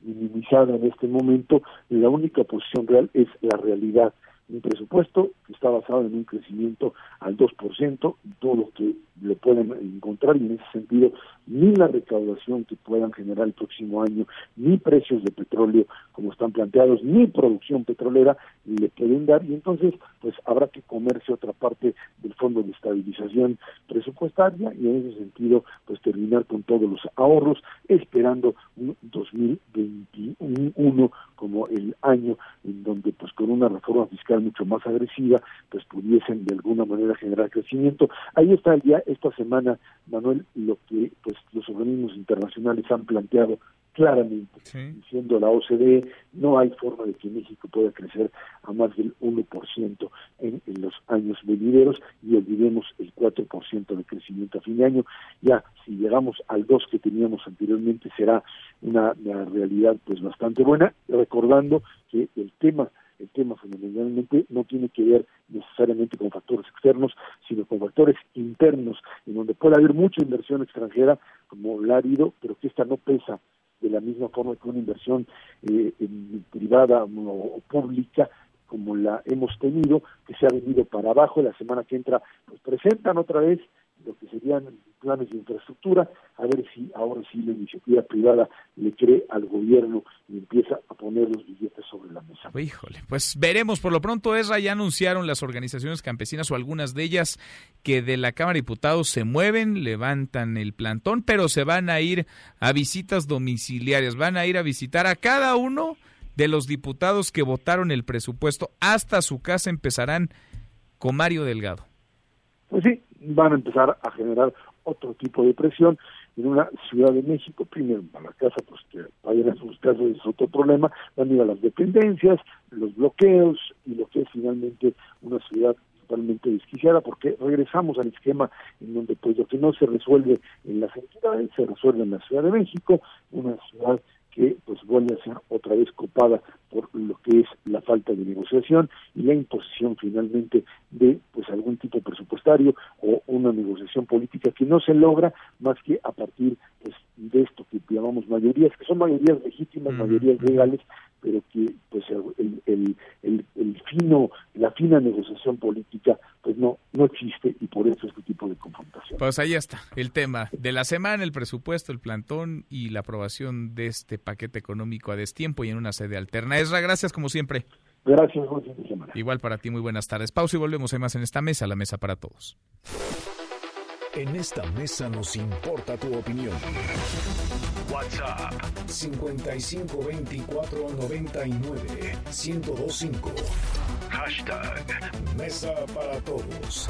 minimizada en este momento, la única oposición real es la realidad, un presupuesto que está basado en un crecimiento al 2%, todo lo que le pueden encontrar y en ese sentido ni la recaudación que puedan generar el próximo año, ni precios de petróleo como están planteados, ni producción petrolera le pueden dar. Y entonces pues habrá que comerse otra parte del fondo de estabilización presupuestaria y en ese sentido pues terminar con todos los ahorros esperando un 2021 como el año en donde pues con una reforma fiscal mucho más agresiva pues pudiesen de alguna manera generar crecimiento. Ahí está ya esta semana, Manuel, lo que pues los organismos internacionales han planteado claramente, diciendo la OCDE, no hay forma de que México pueda crecer a más del 1% en, en los años venideros y olvidemos el 4% de crecimiento a fin de año. Ya, si llegamos al 2 que teníamos anteriormente, será una, una realidad pues bastante buena, recordando que el tema el tema fundamentalmente no tiene que ver necesariamente con factores externos, sino con factores internos, en donde puede haber mucha inversión extranjera, como la ha habido, pero que esta no pesa de la misma forma que una inversión eh, privada o pública como la hemos tenido, que se ha venido para abajo, la semana que entra pues presentan otra vez lo que serían planes de infraestructura, a ver si ahora sí la iniciativa privada le cree al gobierno y empieza a poner los billetes sobre la mesa. Híjole, pues veremos. Por lo pronto, Esra, ya anunciaron las organizaciones campesinas o algunas de ellas que de la Cámara de Diputados se mueven, levantan el plantón, pero se van a ir a visitas domiciliarias, van a ir a visitar a cada uno de los diputados que votaron el presupuesto. Hasta su casa empezarán con Mario Delgado. Pues sí, van a empezar a generar otro tipo de presión en una Ciudad de México, primero a la casa, pues que vayan a sus casas es otro problema, van a ir a las dependencias, los bloqueos y lo que es finalmente una ciudad totalmente desquiciada porque regresamos al esquema en donde pues lo que no se resuelve en las entidades se resuelve en la Ciudad de México, una ciudad que pues vuelve a ser otra vez copada por lo que es la falta de negociación y la imposición finalmente de pues algún tipo presupuestario o una negociación política que no se logra más que a partir pues de esto que llamamos mayorías que son mayorías legítimas mayorías legales pero que pues el, el, el, el, fino la fina negociación política pues no no existe y por eso este tipo de confrontación pues ahí está el tema de la semana el presupuesto el plantón y la aprobación de este paquete económico a destiempo y en una sede alterna. Esra gracias como siempre. Gracias buen fin de semana. igual para ti muy buenas tardes. Pausa y volvemos hay más en esta mesa la mesa para todos. En esta mesa nos importa tu opinión. WhatsApp 5524 99 1025. Hashtag Mesa para Todos.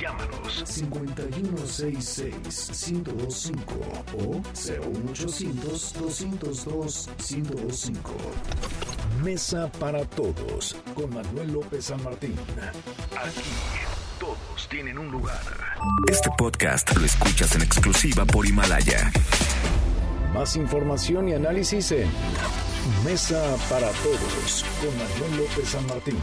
Llámanos 5166 1025 o 01800 202 1025. Mesa para Todos con Manuel López San Martín. Aquí todos tienen un lugar. Este podcast lo escuchas en exclusiva por Himalaya. Más información y análisis en Mesa para Todos con Manuel López San Martín.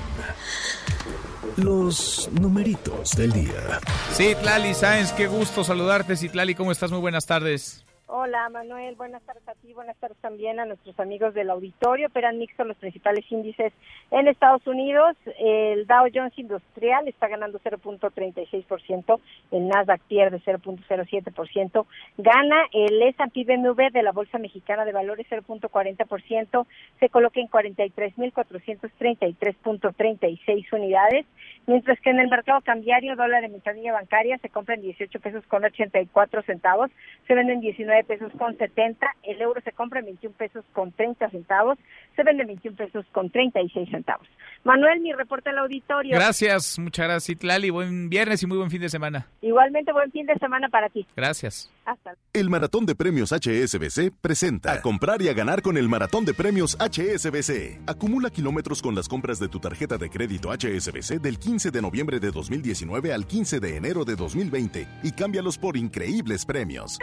Los numeritos del día. Sí, Tlali Sáenz, qué gusto saludarte. Citlali, ¿cómo estás? Muy buenas tardes. Hola Manuel, buenas tardes a ti, buenas tardes también a nuestros amigos del auditorio. Operan mixto los principales índices en Estados Unidos. El Dow Jones Industrial está ganando 0.36%, el Nasdaq pierde 0.07%, gana el S&P BMW de la Bolsa Mexicana de Valores 0.40%, se coloca en 43.433.36 unidades, mientras que en el mercado cambiario dólar en ventanilla bancaria se compra en 18 pesos con 84 centavos, se venden 19 pesos con 70, el euro se compra en 21 pesos con 30 centavos, se vende en 21 pesos con 36 centavos. Manuel, mi reporte al auditorio. Gracias, muchas gracias, Itlali. Buen viernes y muy buen fin de semana. Igualmente, buen fin de semana para ti. Gracias. Hasta. El Maratón de Premios HSBC presenta a comprar y a ganar con el Maratón de Premios HSBC. Acumula kilómetros con las compras de tu tarjeta de crédito HSBC del 15 de noviembre de 2019 al 15 de enero de 2020 y cámbialos por increíbles premios.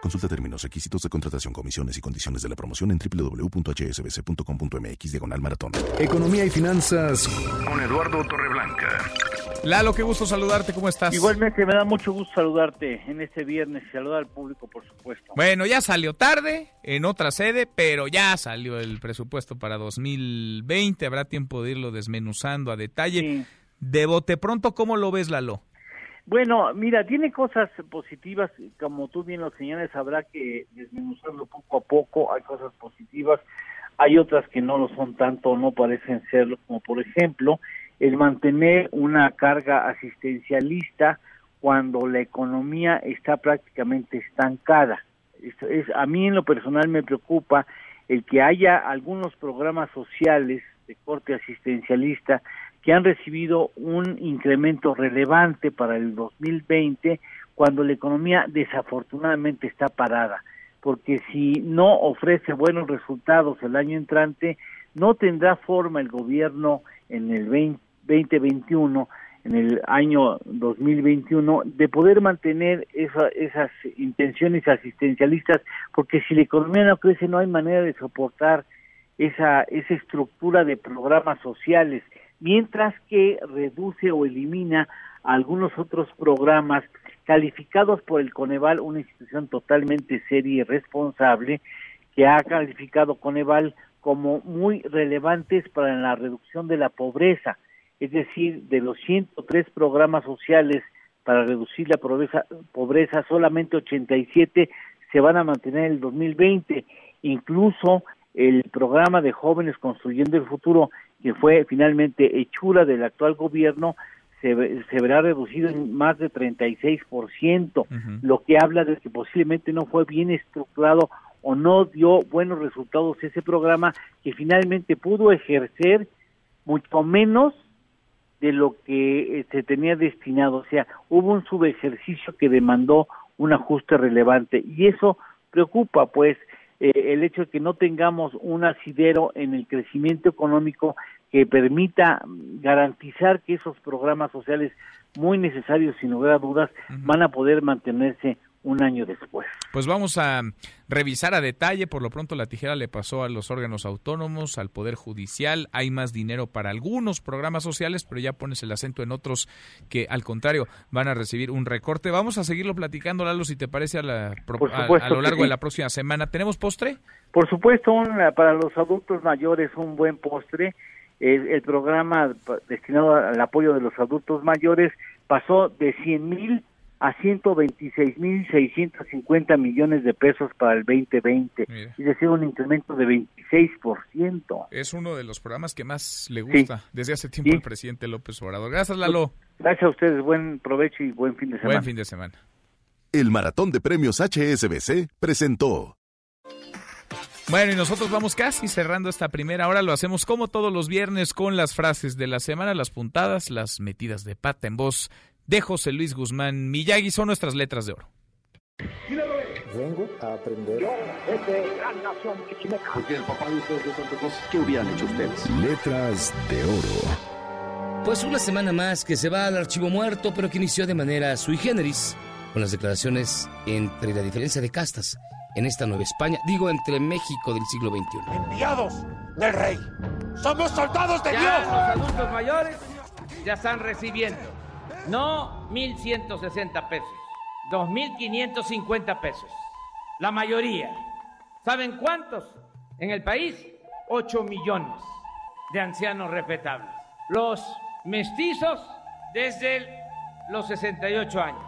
Consulta términos, requisitos de contratación, comisiones y condiciones de la promoción en www.hsbc.com.mx diagonal maratón. Economía y finanzas con Eduardo Torreblanca. Lalo, qué gusto saludarte, ¿cómo estás? Igualmente, me da mucho gusto saludarte en este viernes y saludar al público, por supuesto. Bueno, ya salió tarde, en otra sede, pero ya salió el presupuesto para 2020. Habrá tiempo de irlo desmenuzando a detalle. De bote pronto, ¿cómo lo ves, Lalo? Bueno, mira, tiene cosas positivas, como tú bien lo señalas, habrá que desmenuzarlo poco a poco, hay cosas positivas, hay otras que no lo son tanto, no parecen serlo, como por ejemplo, el mantener una carga asistencialista cuando la economía está prácticamente estancada. Es, a mí en lo personal me preocupa el que haya algunos programas sociales de corte asistencialista que han recibido un incremento relevante para el 2020 cuando la economía desafortunadamente está parada, porque si no ofrece buenos resultados el año entrante, no tendrá forma el gobierno en el 2021, en el año 2021, de poder mantener esas intenciones asistencialistas, porque si la economía no crece no hay manera de soportar esa, esa estructura de programas sociales mientras que reduce o elimina algunos otros programas calificados por el Coneval, una institución totalmente seria y responsable, que ha calificado Coneval como muy relevantes para la reducción de la pobreza, es decir, de los 103 programas sociales para reducir la pobreza, pobreza solamente 87 se van a mantener en el 2020, incluso el programa de jóvenes construyendo el futuro que fue finalmente hechura del actual gobierno, se, se verá reducido en más de 36%, lo que habla de que posiblemente no fue bien estructurado o no dio buenos resultados ese programa que finalmente pudo ejercer mucho menos de lo que eh, se tenía destinado, o sea, hubo un subejercicio que demandó un ajuste relevante y eso preocupa, pues eh, el hecho de que no tengamos un asidero en el crecimiento económico que permita garantizar que esos programas sociales muy necesarios, sin lugar a dudas, van a poder mantenerse un año después. Pues vamos a revisar a detalle. Por lo pronto la tijera le pasó a los órganos autónomos, al Poder Judicial. Hay más dinero para algunos programas sociales, pero ya pones el acento en otros que al contrario van a recibir un recorte. Vamos a seguirlo platicando, Lalo, si te parece, a, la, a, lo largo de la próxima semana. ¿Tenemos postre? Por supuesto, para los adultos mayores un buen postre. El, el programa destinado al apoyo de los adultos mayores pasó de 100 mil a 126.650 millones de pesos para el 2020, es decir, un incremento de 26%. Es uno de los programas que más le gusta desde hace tiempo al presidente López Obrador. Gracias, Lalo. Gracias a ustedes, buen provecho y buen fin de semana. Buen fin de semana. El Maratón de Premios HSBC presentó. Bueno, y nosotros vamos casi cerrando esta primera hora. Lo hacemos como todos los viernes con las frases de la semana, las puntadas, las metidas de pata en voz de José Luis Guzmán Miyagi son nuestras letras de oro. Vengo a aprender. Porque el papá de ustedes ¿qué hubieran hecho ustedes? Letras de oro. Pues una semana más que se va al archivo muerto, pero que inició de manera sui generis, con las declaraciones entre la diferencia de castas en esta Nueva España, digo entre México del siglo XXI. Enviados del rey. Somos soldados de ya Dios. Los adultos mayores ya están recibiendo no 1.160 pesos, 2.550 pesos. La mayoría. ¿Saben cuántos? En el país, 8 millones de ancianos respetables. Los mestizos desde los 68 años.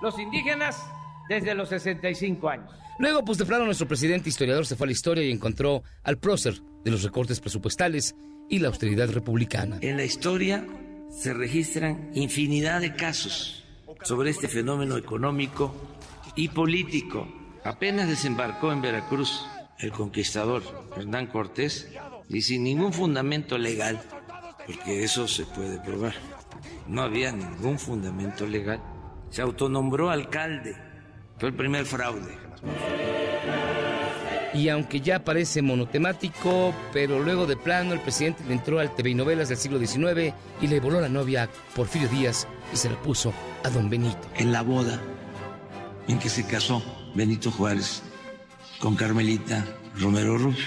Los indígenas desde los 65 años. Luego, pues de plano, nuestro presidente historiador se fue a la historia y encontró al prócer de los recortes presupuestales y la austeridad republicana. En la historia se registran infinidad de casos sobre este fenómeno económico y político. Apenas desembarcó en Veracruz el conquistador Hernán Cortés y sin ningún fundamento legal, porque eso se puede probar, no había ningún fundamento legal, se autonombró alcalde. Fue el primer fraude. Y aunque ya parece monotemático, pero luego de plano el presidente le entró al TV y novelas del siglo XIX y le voló la novia a Porfirio Díaz y se la puso a don Benito. En la boda en que se casó Benito Juárez con Carmelita Romero Rubio.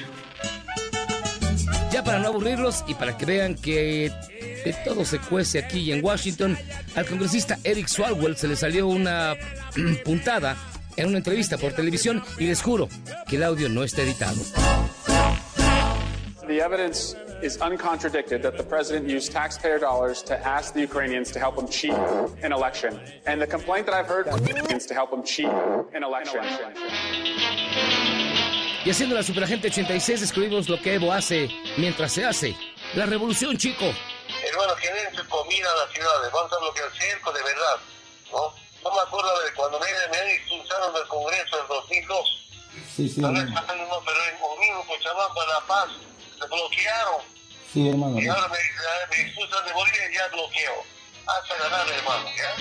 Ya para no aburrirlos y para que vean que de todo se cuece aquí en Washington, al congresista Eric Swalwell se le salió una <clears throat> puntada en una entrevista por televisión y les juro que el audio no está editado. The evidence is uncontradicted that the president used taxpayer dollars to ask the Ukrainians to help him cheat an election. And the complaint that I've heard is to help him cheat an election. Y haciendo la Superagente 86 descubrimos lo que Evo hace mientras se hace. La revolución, chico. Hermano, su comida a las ciudades. Vamos a bloquear el circo de verdad. ¿no? No me acuerdo de cuando me, me expulsaron del Congreso en 2002. Sí, sí, Tal vez pero en Omino, Cochabamba, La Paz, se bloquearon. Sí, hermano. Y ahora me, me expulsan de Bolivia y ya bloqueo. Hasta ganar, hermano, ¿ya?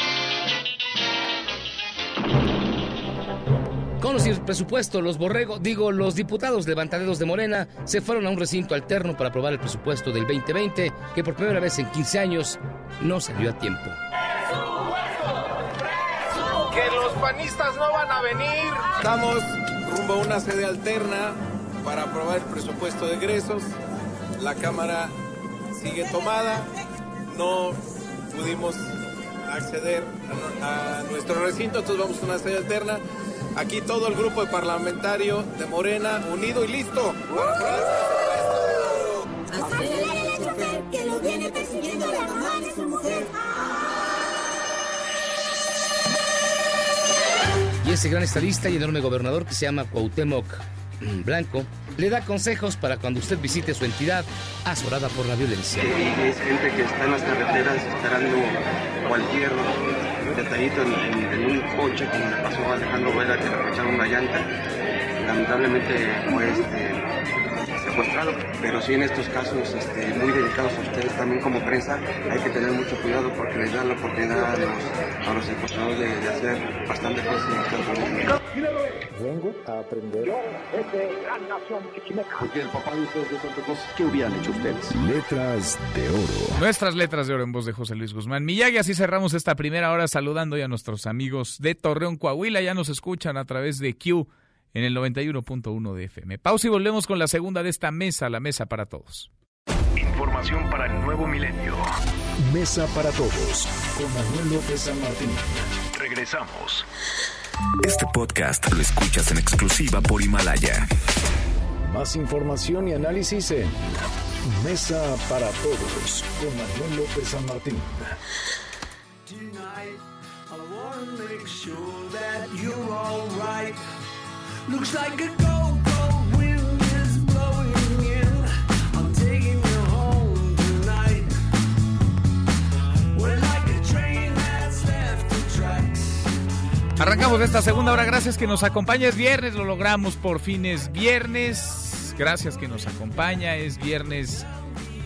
Con los presupuestos, los borregos, digo, los diputados levantaderos de Morena se fueron a un recinto alterno para aprobar el presupuesto del 2020, que por primera vez en 15 años no salió a tiempo. Panistas no van a venir. Estamos rumbo a una sede alterna para aprobar el presupuesto de egresos. La Cámara sigue tomada. No pudimos acceder a, a nuestro recinto, entonces vamos a una sede alterna. Aquí todo el grupo de parlamentario de Morena unido y listo. para Ese gran estadista y enorme gobernador que se llama Cuauhtémoc Blanco le da consejos para cuando usted visite su entidad azorada por la violencia. Es gente que está en las carreteras esperando cualquier detallito en, un coche, como le pasó a Alejandro Vela, que le aprovecharon una llanta. Lamentablemente fue este, secuestrado. Pero sí en estos casos este, muy delicados a ustedes también como prensa, hay que tener mucho cuidado porque les dan la oportunidad a los, a los secuestradores de, de hacer bastante cosas sin Vengo a aprender. Porque el papá de ustedes de Santa Cruz, ¿qué hubieran hecho ustedes? Letras de oro. Nuestras letras de oro en voz de José Luis Guzmán. Miyagi, así cerramos esta primera hora saludando ya a nuestros amigos de Torreón, Coahuila. Ya nos escuchan a través de Q en el 91.1 de FM. Pausa y volvemos con la segunda de esta mesa, la mesa para todos. Información para el nuevo milenio. Mesa para todos con Manuel López San Martín. Regresamos. Este podcast lo escuchas en exclusiva por Himalaya. Más información y análisis en Mesa para todos con Manuel López San Martín. Tonight, I wanna make sure that you're alright. Looks like a cold, cold wind is blowing in. I'm taking you home tonight. We're like a train that's left the tracks. Arrancamos esta segunda hora. Gracias que nos acompaña. Es viernes, lo logramos por fin. Es viernes. Gracias que nos acompaña. Es viernes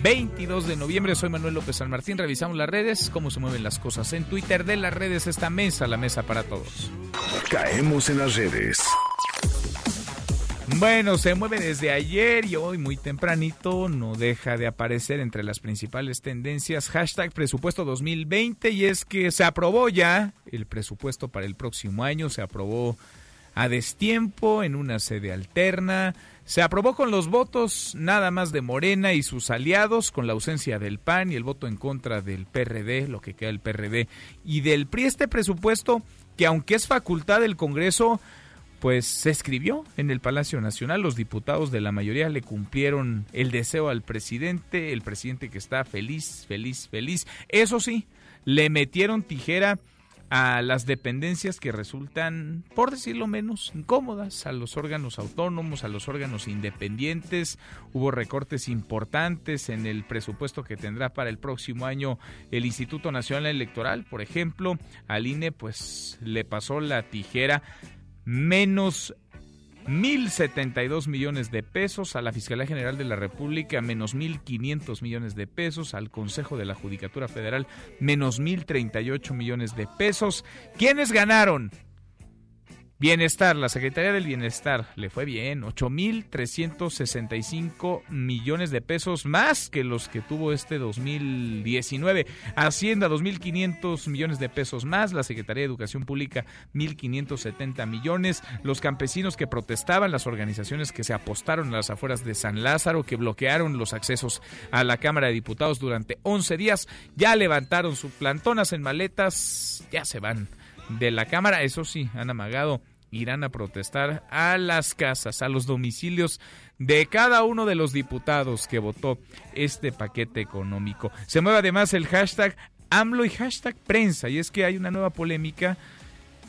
22 de noviembre. Soy Manuel López San Martín. Revisamos las redes, cómo se mueven las cosas en Twitter de las redes. Esta mesa, la mesa para todos. Caemos en las redes. Bueno, se mueve desde ayer y hoy muy tempranito no deja de aparecer entre las principales tendencias. Hashtag presupuesto 2020 y es que se aprobó ya el presupuesto para el próximo año, se aprobó a destiempo en una sede alterna, se aprobó con los votos nada más de Morena y sus aliados, con la ausencia del PAN y el voto en contra del PRD, lo que queda del PRD y del PRI este presupuesto que aunque es facultad del Congreso, pues se escribió en el Palacio Nacional. Los diputados de la mayoría le cumplieron el deseo al presidente, el presidente que está feliz, feliz, feliz. Eso sí, le metieron tijera a las dependencias que resultan, por decirlo menos, incómodas, a los órganos autónomos, a los órganos independientes. Hubo recortes importantes en el presupuesto que tendrá para el próximo año el Instituto Nacional Electoral, por ejemplo, al INE pues le pasó la tijera menos 1.072 millones de pesos, a la Fiscalía General de la República menos 1.500 millones de pesos, al Consejo de la Judicatura Federal menos 1.038 millones de pesos. ¿Quiénes ganaron? Bienestar, la Secretaría del Bienestar le fue bien, 8.365 millones de pesos más que los que tuvo este 2019. Hacienda, 2.500 millones de pesos más. La Secretaría de Educación Pública, 1.570 millones. Los campesinos que protestaban, las organizaciones que se apostaron a las afueras de San Lázaro, que bloquearon los accesos a la Cámara de Diputados durante 11 días, ya levantaron sus plantonas en maletas, ya se van de la Cámara. Eso sí, han amagado, irán a protestar a las casas, a los domicilios de cada uno de los diputados que votó este paquete económico. Se mueve además el hashtag AMLO y hashtag prensa. Y es que hay una nueva polémica.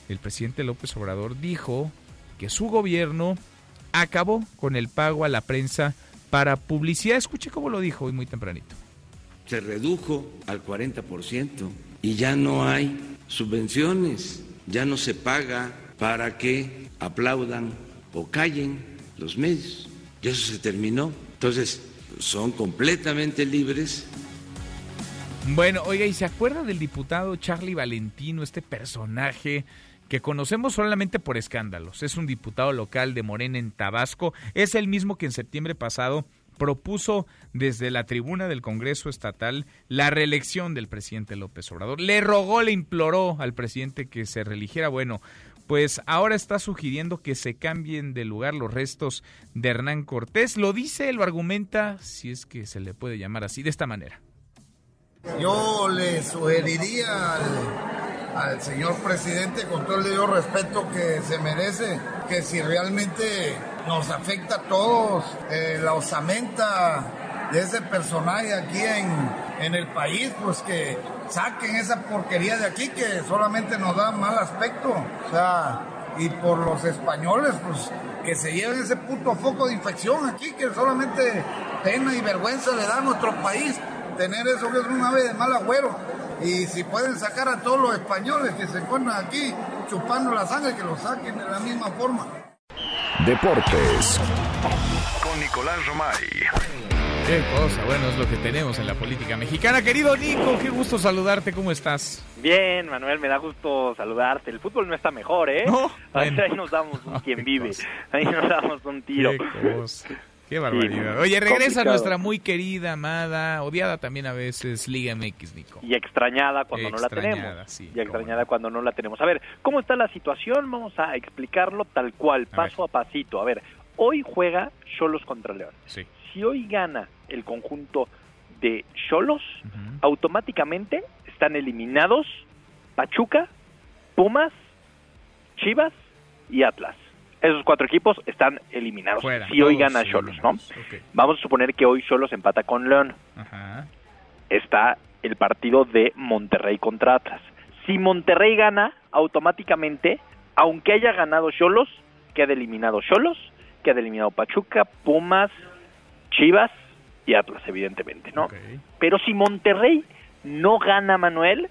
El presidente López Obrador dijo que su gobierno acabó con el pago a la prensa para publicidad. Escuche cómo lo dijo hoy muy tempranito. Se redujo al 40% y ya no hay subvenciones, ya no se paga para que aplaudan o callen los medios. Y eso se terminó. Entonces, son completamente libres. Bueno, oiga, ¿y se acuerda del diputado Charlie Valentino, este personaje que conocemos solamente por escándalos? Es un diputado local de Morena en Tabasco. Es el mismo que en septiembre pasado propuso desde la tribuna del Congreso Estatal la reelección del presidente López Obrador. Le rogó, le imploró al presidente que se reeligiera. Bueno, pues ahora está sugiriendo que se cambien de lugar los restos de Hernán Cortés. Lo dice, lo argumenta, si es que se le puede llamar así, de esta manera. Yo le sugeriría al, señor presidente, con todo el respeto que se merece, que si realmente nos afecta a todos eh, la osamenta de ese personaje aquí en, en el país, pues que saquen esa porquería de aquí que solamente nos da mal aspecto. O sea, y por los españoles, pues que se lleven ese puto foco de infección aquí que solamente pena y vergüenza le da a nuestro país tener eso que es un ave de mal agüero. Y si pueden sacar a todos los españoles que se encuentran aquí chupando la sangre, que lo saquen de la misma forma. Deportes. Con Nicolás Romay. Qué cosa, bueno, es lo que tenemos en la política mexicana. Querido Nico, qué gusto saludarte, ¿cómo estás? Bien, Manuel, me da gusto saludarte. El fútbol no está mejor, ¿eh? No, ahí, nos damos un quien vive. Ahí nos damos un tiro. Qué cosa. Qué barbaridad. Oye, regresa complicado. nuestra muy querida, amada, odiada también a veces, Liga MX, Nico. Y extrañada cuando no la tenemos. sí, y extrañada cuando no la tenemos. A ver, ¿cómo está la situación? Vamos a explicarlo tal cual, paso a pasito. A ver, hoy juega Cholos contra León. Sí. Si hoy gana el conjunto de Cholos, automáticamente están eliminados Pachuca, Pumas, Chivas y Atlas. Esos cuatro equipos están eliminados. Fuera, si hoy gana Cholos, ¿no? Vamos a suponer que hoy Cholos empata con León. Ajá. Está el partido de Monterrey contra Atlas. Si Monterrey gana, automáticamente, aunque haya ganado Cholos, queda eliminado Cholos, queda eliminado Pachuca, Pumas, Chivas y Atlas, evidentemente, ¿no? Pero si Monterrey no gana, Manuel,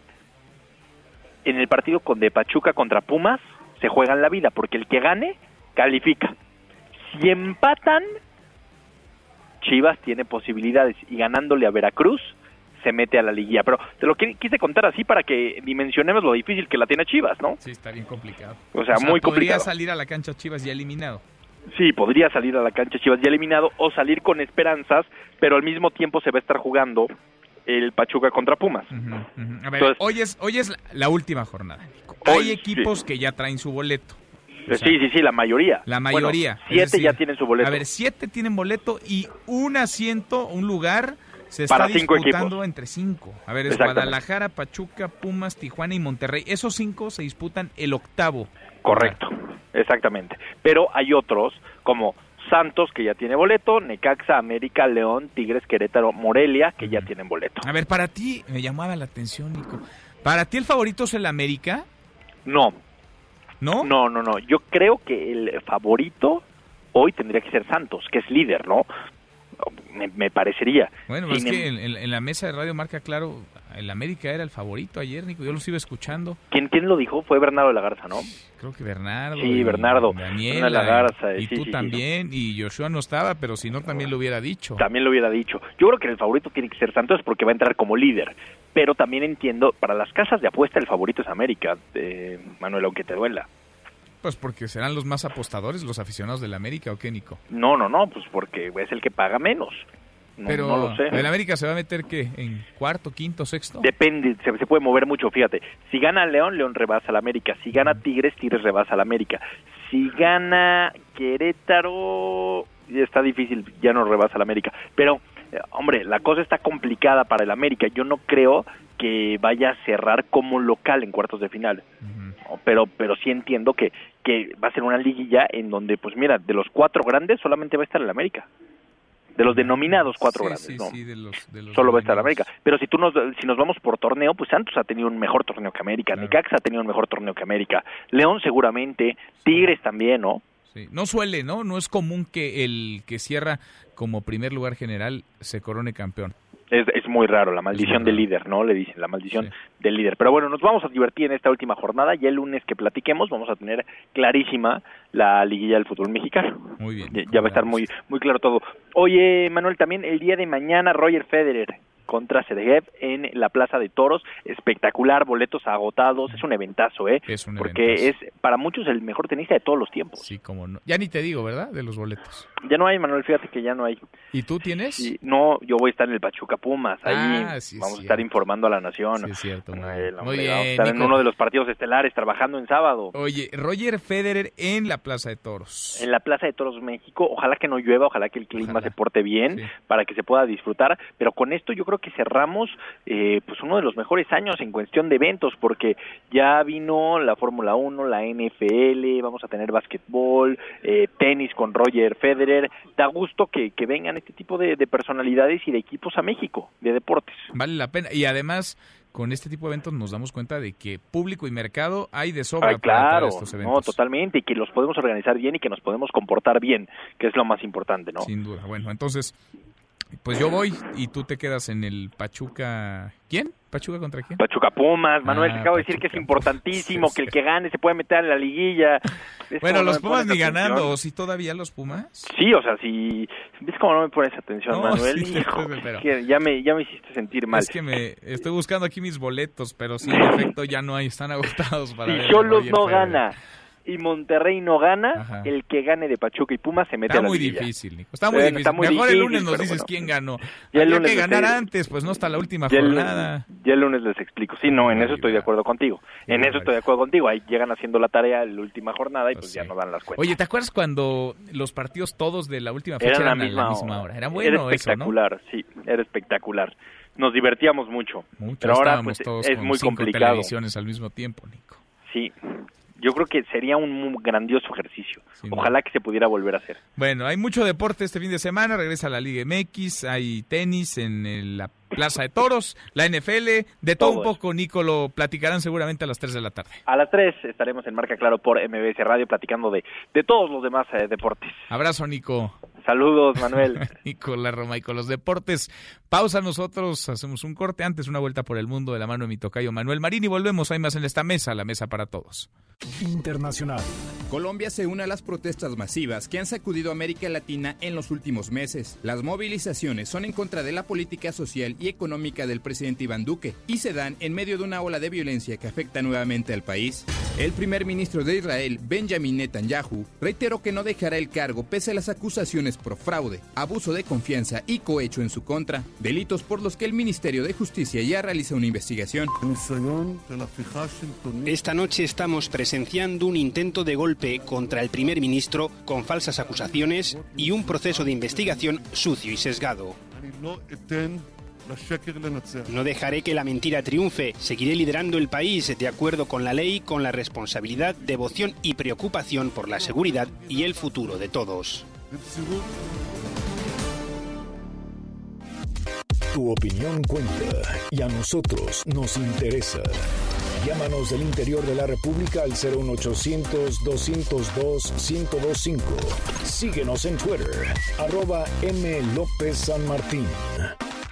en el partido con de Pachuca contra Pumas, se juegan la vida, porque el que gane, califica. Si empatan, Chivas tiene posibilidades y ganándole a Veracruz, se mete a la liguilla. Pero te lo qui- quise contar así para que dimensionemos lo difícil que la tiene Chivas, ¿no? Sí, está bien complicado. O sea, muy podría complicado. salir a la cancha Chivas ya eliminado. Sí, podría salir a la cancha Chivas ya eliminado o salir con esperanzas, pero al mismo tiempo se va a estar jugando el Pachuca contra Pumas. A ver, Entonces- hoy es, hoy es la, última jornada. Hoy, Hay sí. equipos que ya traen su boleto. O sea, sí, sí, sí, la mayoría. La Bueno, mayoría. siete decir, ya tienen su boleto. A ver, siete tienen boleto y un asiento, un lugar, se Para está cinco disputando equipos. entre cinco. A ver, es. Guadalajara, Pachuca, Pumas, Tijuana y Monterrey. Esos cinco se disputan el octavo. Correcto, exactamente. Pero hay otros como Santos, que ya tiene boleto, Necaxa, América, León, Tigres, Querétaro, Morelia, que ya tienen boleto. A ver, para ti, me llamaba la atención, Nico. ¿Para ti el favorito es el América? No. ¿No? No, no, no. Yo creo que el favorito hoy tendría que ser Santos, que es líder, ¿no? Me, me parecería. Bueno, es que em- en, en- en la mesa de Radio Marca, claro, el América era el favorito ayer, Nico. Yo los iba escuchando. ¿Quién, ¿Quién lo dijo? Fue Bernardo de la Garza, ¿no? Creo que Bernardo. Sí, y Bernardo. Daniela, la Garza, Y sí, tú sí, sí. también. Y Joshua no estaba, pero si no, también lo hubiera dicho. También lo hubiera dicho. Yo creo que el favorito tiene que ser Santos porque va a entrar como líder. Pero también entiendo, para las casas de apuesta el favorito es América, eh, Manuel, aunque te duela. Pues porque serán los más apostadores, los aficionados del América, ¿o qué, Nico? No, no, no, pues porque es el que paga menos. No, Pero no lo sé. el América se va a meter, ¿qué? ¿En cuarto, quinto, sexto? Depende, se, se puede mover mucho, fíjate. Si gana León, León rebasa al América. Si gana Tigres, Tigres rebasa al América. Si gana Querétaro, está difícil, ya no rebasa al América. Pero, hombre, la cosa está complicada para el América. Yo no creo que vaya a cerrar como local en cuartos de final. Pero, pero sí entiendo que, que va a ser una liguilla en donde, pues mira, de los cuatro grandes solamente va a estar el América. De los denominados cuatro Sí, grandes, sí, ¿no? sí, de los, de los solo va a estar denominados. América. Pero si tú nos, si nos vamos por torneo, pues Santos ha tenido un mejor torneo que América, Necaxa ha tenido un mejor torneo que América, León seguramente, Tigres también, ¿no? Sí, No suele, ¿no? No es común que el que cierra como primer lugar general se corone campeón. Es, es muy raro, la maldición del líder, ¿no? Le dicen, la maldición del líder. Pero bueno, nos vamos a divertir en esta última jornada. Ya el lunes que platiquemos vamos a tener clarísima la liguilla del fútbol mexicano. Muy bien. Ya, ya va a estar muy muy claro todo. Oye, Manuel, también el día de mañana Roger Federer contra Sergev en la Plaza de Toros, espectacular, boletos agotados, es un eventazo, ¿eh? Es un Porque eventazo. es para muchos el mejor tenista de todos los tiempos. Sí, como no. Ya ni te digo, ¿verdad? De los boletos. Ya no hay, Manuel, fíjate que ya no hay. ¿Y tú tienes? Sí, no, yo voy a estar en el Pachuca Pumas, ahí Ah, sí, es vamos a estar informando a la nación. Sí, es cierto. Muy Manuel, bien. vamos a estar en uno de los partidos estelares trabajando en sábado. Oye, Roger Federer en la Plaza de Toros. en la Plaza de Toros México. Ojalá que no llueva, ojalá que el clima se porte bien para que se pueda disfrutar. Pero con esto yo creo que cerramos eh, pues uno de los mejores años en cuestión de eventos, porque ya vino la Fórmula 1, la NFL, vamos a tener básquetbol, eh, tenis con Roger Federer. Da gusto que, que vengan este tipo de, de personalidades y de equipos a México, de deportes. Vale la pena. Y además, con este tipo de eventos nos damos cuenta de que público y mercado hay de sobra Ay, para claro, todos estos no, eventos. totalmente, y que los podemos organizar bien y que nos podemos comportar bien, que es lo más importante, ¿no? Sin duda. Bueno, entonces, pues yo voy y tú te quedas en el Pachuca. ¿Quién? ¿Pachuca contra quién? Pachuca Pumas, Manuel, Ah, te acabo de decir que es importantísimo, que el que gane se puede meter en la liguilla. <laughs> ¿Ves Bueno, no los Pumas ni ganando. ¿O si todavía los Pumas? Sí, o sea, si... ¿Ves cómo no me pones atención, No, Manuel? <laughs> sí, Hijo, <laughs> pero- es que ya me, ya me hiciste sentir mal. Es que me estoy buscando aquí mis boletos, pero sí, en efecto ya no hay, están agotados para Si Cholos no gana y Monterrey no gana, Ajá. el que gane de Pachuca y Pumas se mete Está a la muy liguilla. difícil, Nico. Está muy difícil. está muy Mejor el difícil, lunes nos dices bueno. quién ganó. Ya el Había lunes que ganar antes, pues no hasta la última Ya el, jornada. ya el lunes les explico. Sí, no, en eso estoy de acuerdo contigo. En eso estoy de acuerdo contigo. Ahí llegan haciendo la tarea en la última jornada y pues ya no dan las cuentas. Oye, ¿te acuerdas cuando los partidos todos de la última fecha Era eran la a la misma hora? Era bueno era eso, ¿no? espectacular, sí, era espectacular. Nos divertíamos mucho. Mucho, pero ahora pues, todos es con muy complicado. televisiones al mismo tiempo, Nico. Sí, yo creo que sería un muy grandioso ejercicio. Ojalá que se pudiera volver a hacer. Bueno, hay mucho deporte este fin de semana, regresa la Liga MX, hay tenis en el- la Plaza de Toros, la NFL, de todo, Todo un poco, Nico, lo platicarán seguramente a las 3 de la tarde. A las 3 estaremos en Marca Claro por MBS Radio platicando de, de todos los demás eh, deportes. Abrazo, Nico. Saludos, Manuel. <laughs> Nico La Roma y con los deportes. Pausa nosotros, hacemos un corte antes, una vuelta por el mundo de la mano de mi tocayo Manuel Marín y volvemos. Hay más en esta mesa, la mesa para todos. Internacional. Colombia se une a las protestas masivas que han sacudido a América Latina en los últimos meses. Las movilizaciones son en contra de la política social y económica del presidente Iván Duque y se dan en medio de una ola de violencia que afecta nuevamente al país. El primer ministro de Israel, Benjamin Netanyahu, reiteró que no dejará el cargo pese a las acusaciones por fraude, abuso de confianza y cohecho en su contra, delitos por los que el Ministerio de Justicia ya realiza una investigación. Esta noche estamos presenciando un intento de golpe contra el primer ministro con falsas acusaciones y un proceso de investigación sucio y sesgado. No dejaré que la mentira triunfe. Seguiré liderando el país de acuerdo con la ley, con la responsabilidad, devoción y preocupación por la seguridad y el futuro de todos. Tu opinión cuenta y a nosotros nos interesa. Llámanos del interior de la República al 01800-202-1025. Síguenos en Twitter, arroba M. López San Martín.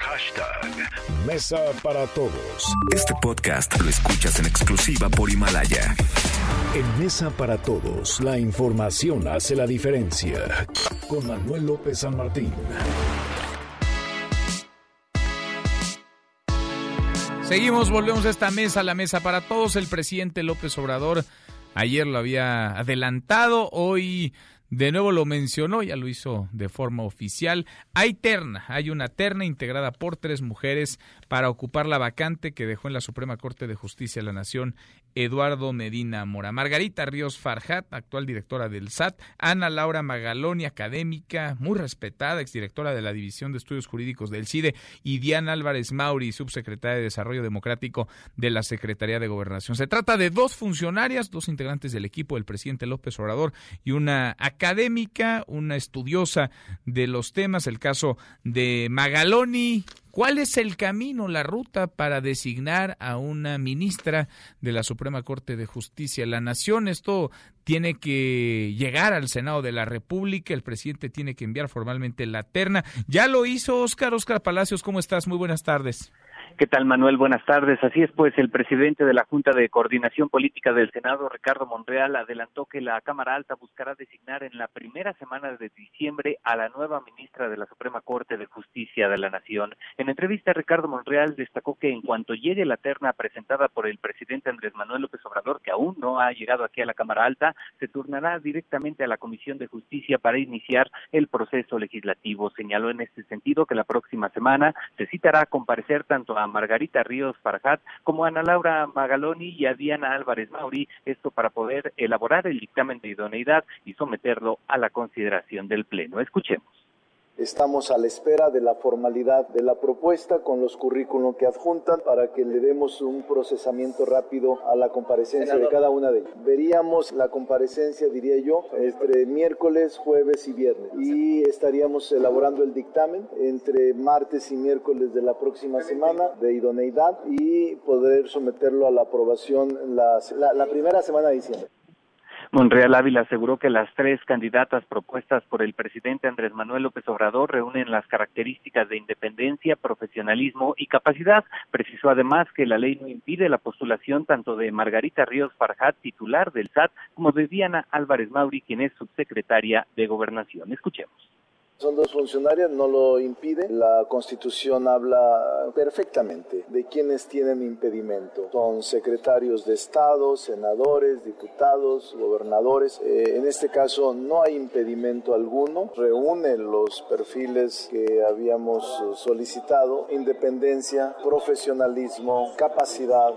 Hashtag Mesa para Todos. Este podcast lo escuchas en exclusiva por Himalaya. En Mesa para Todos, la información hace la diferencia. Con Manuel López San Martín. Seguimos, volvemos a esta mesa, la mesa para todos. El presidente López Obrador Ayer lo había adelantado, hoy de nuevo lo mencionó, ya lo hizo de forma oficial. Hay terna, hay una terna integrada por tres mujeres para ocupar la vacante que dejó en la Suprema Corte de Justicia de la Nación Eduardo Medina Mora. Margarita Ríos Farjat, actual directora del SAT. Ana Laura Magaloni, académica, muy respetada, exdirectora de la División de Estudios Jurídicos del CIDE. Y Diana Álvarez Mauri, subsecretaria de Desarrollo Democrático de la Secretaría de Gobernación. Se trata de dos funcionarias, dos integrantes del equipo del presidente López Obrador y una académica, una estudiosa de los temas, el caso de Magaloni, ¿Cuál es el camino, la ruta para designar a una ministra de la Suprema Corte de Justicia de la Nación? Esto tiene que llegar al Senado de la República, el presidente tiene que enviar formalmente la terna. Ya lo hizo Oscar, Oscar Palacios, ¿cómo estás? Muy buenas tardes. ¿Qué tal, Manuel? Buenas tardes. Así es, pues el presidente de la Junta de Coordinación Política del Senado, Ricardo Monreal, adelantó que la Cámara Alta buscará designar en la primera semana de diciembre a la nueva ministra de la Suprema Corte de Justicia de la Nación. En entrevista, Ricardo Monreal destacó que en cuanto llegue la terna presentada por el presidente Andrés Manuel López Obrador, que aún no ha llegado aquí a la Cámara Alta, se turnará directamente a la Comisión de Justicia para iniciar el proceso legislativo. Señaló en este sentido que la próxima semana se citará a comparecer tanto a Margarita Ríos Farjat como a Ana Laura Magaloni y a Diana Álvarez Mauri, esto para poder elaborar el dictamen de idoneidad y someterlo a la consideración del Pleno. Escuchemos. Estamos a la espera de la formalidad de la propuesta con los currículos que adjuntan para que le demos un procesamiento rápido a la comparecencia de cada una de ellas. Veríamos la comparecencia, diría yo, entre miércoles, jueves y viernes. Y estaríamos elaborando el dictamen entre martes y miércoles de la próxima semana de idoneidad y poder someterlo a la aprobación la, la, la primera semana de diciembre. Monreal Ávila aseguró que las tres candidatas propuestas por el presidente Andrés Manuel López Obrador reúnen las características de independencia, profesionalismo y capacidad. Precisó además que la ley no impide la postulación tanto de Margarita Ríos Farjat, titular del SAT, como de Diana Álvarez Mauri, quien es subsecretaria de Gobernación. Escuchemos. Son dos funcionarias, no lo impide. La Constitución habla perfectamente de quienes tienen impedimento. Son secretarios de Estado, senadores, diputados, gobernadores. Eh, en este caso no hay impedimento alguno. Reúne los perfiles que habíamos solicitado. Independencia, profesionalismo, capacidad,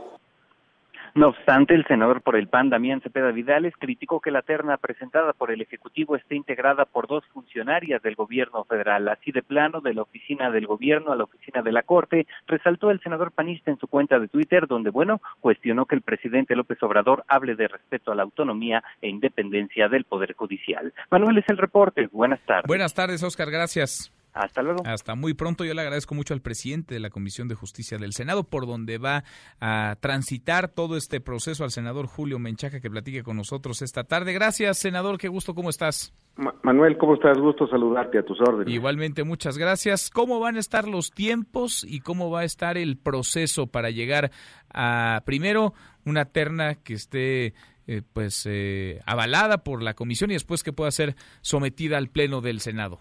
no obstante, el senador por el PAN, Damián Cepeda Vidales, criticó que la terna presentada por el Ejecutivo esté integrada por dos funcionarias del gobierno federal. Así de plano, de la oficina del gobierno a la oficina de la Corte, resaltó el senador panista en su cuenta de Twitter, donde, bueno, cuestionó que el presidente López Obrador hable de respeto a la autonomía e independencia del Poder Judicial. Manuel es el reporte. Buenas tardes. Buenas tardes, Oscar. Gracias. Hasta luego. Hasta muy pronto. Yo le agradezco mucho al presidente de la Comisión de Justicia del Senado, por donde va a transitar todo este proceso, al senador Julio Menchaca, que platique con nosotros esta tarde. Gracias, senador. Qué gusto. ¿Cómo estás? Manuel, ¿cómo estás? Gusto saludarte a tus órdenes. Igualmente, muchas gracias. ¿Cómo van a estar los tiempos y cómo va a estar el proceso para llegar a, primero, una terna que esté eh, pues eh, avalada por la comisión y después que pueda ser sometida al pleno del Senado?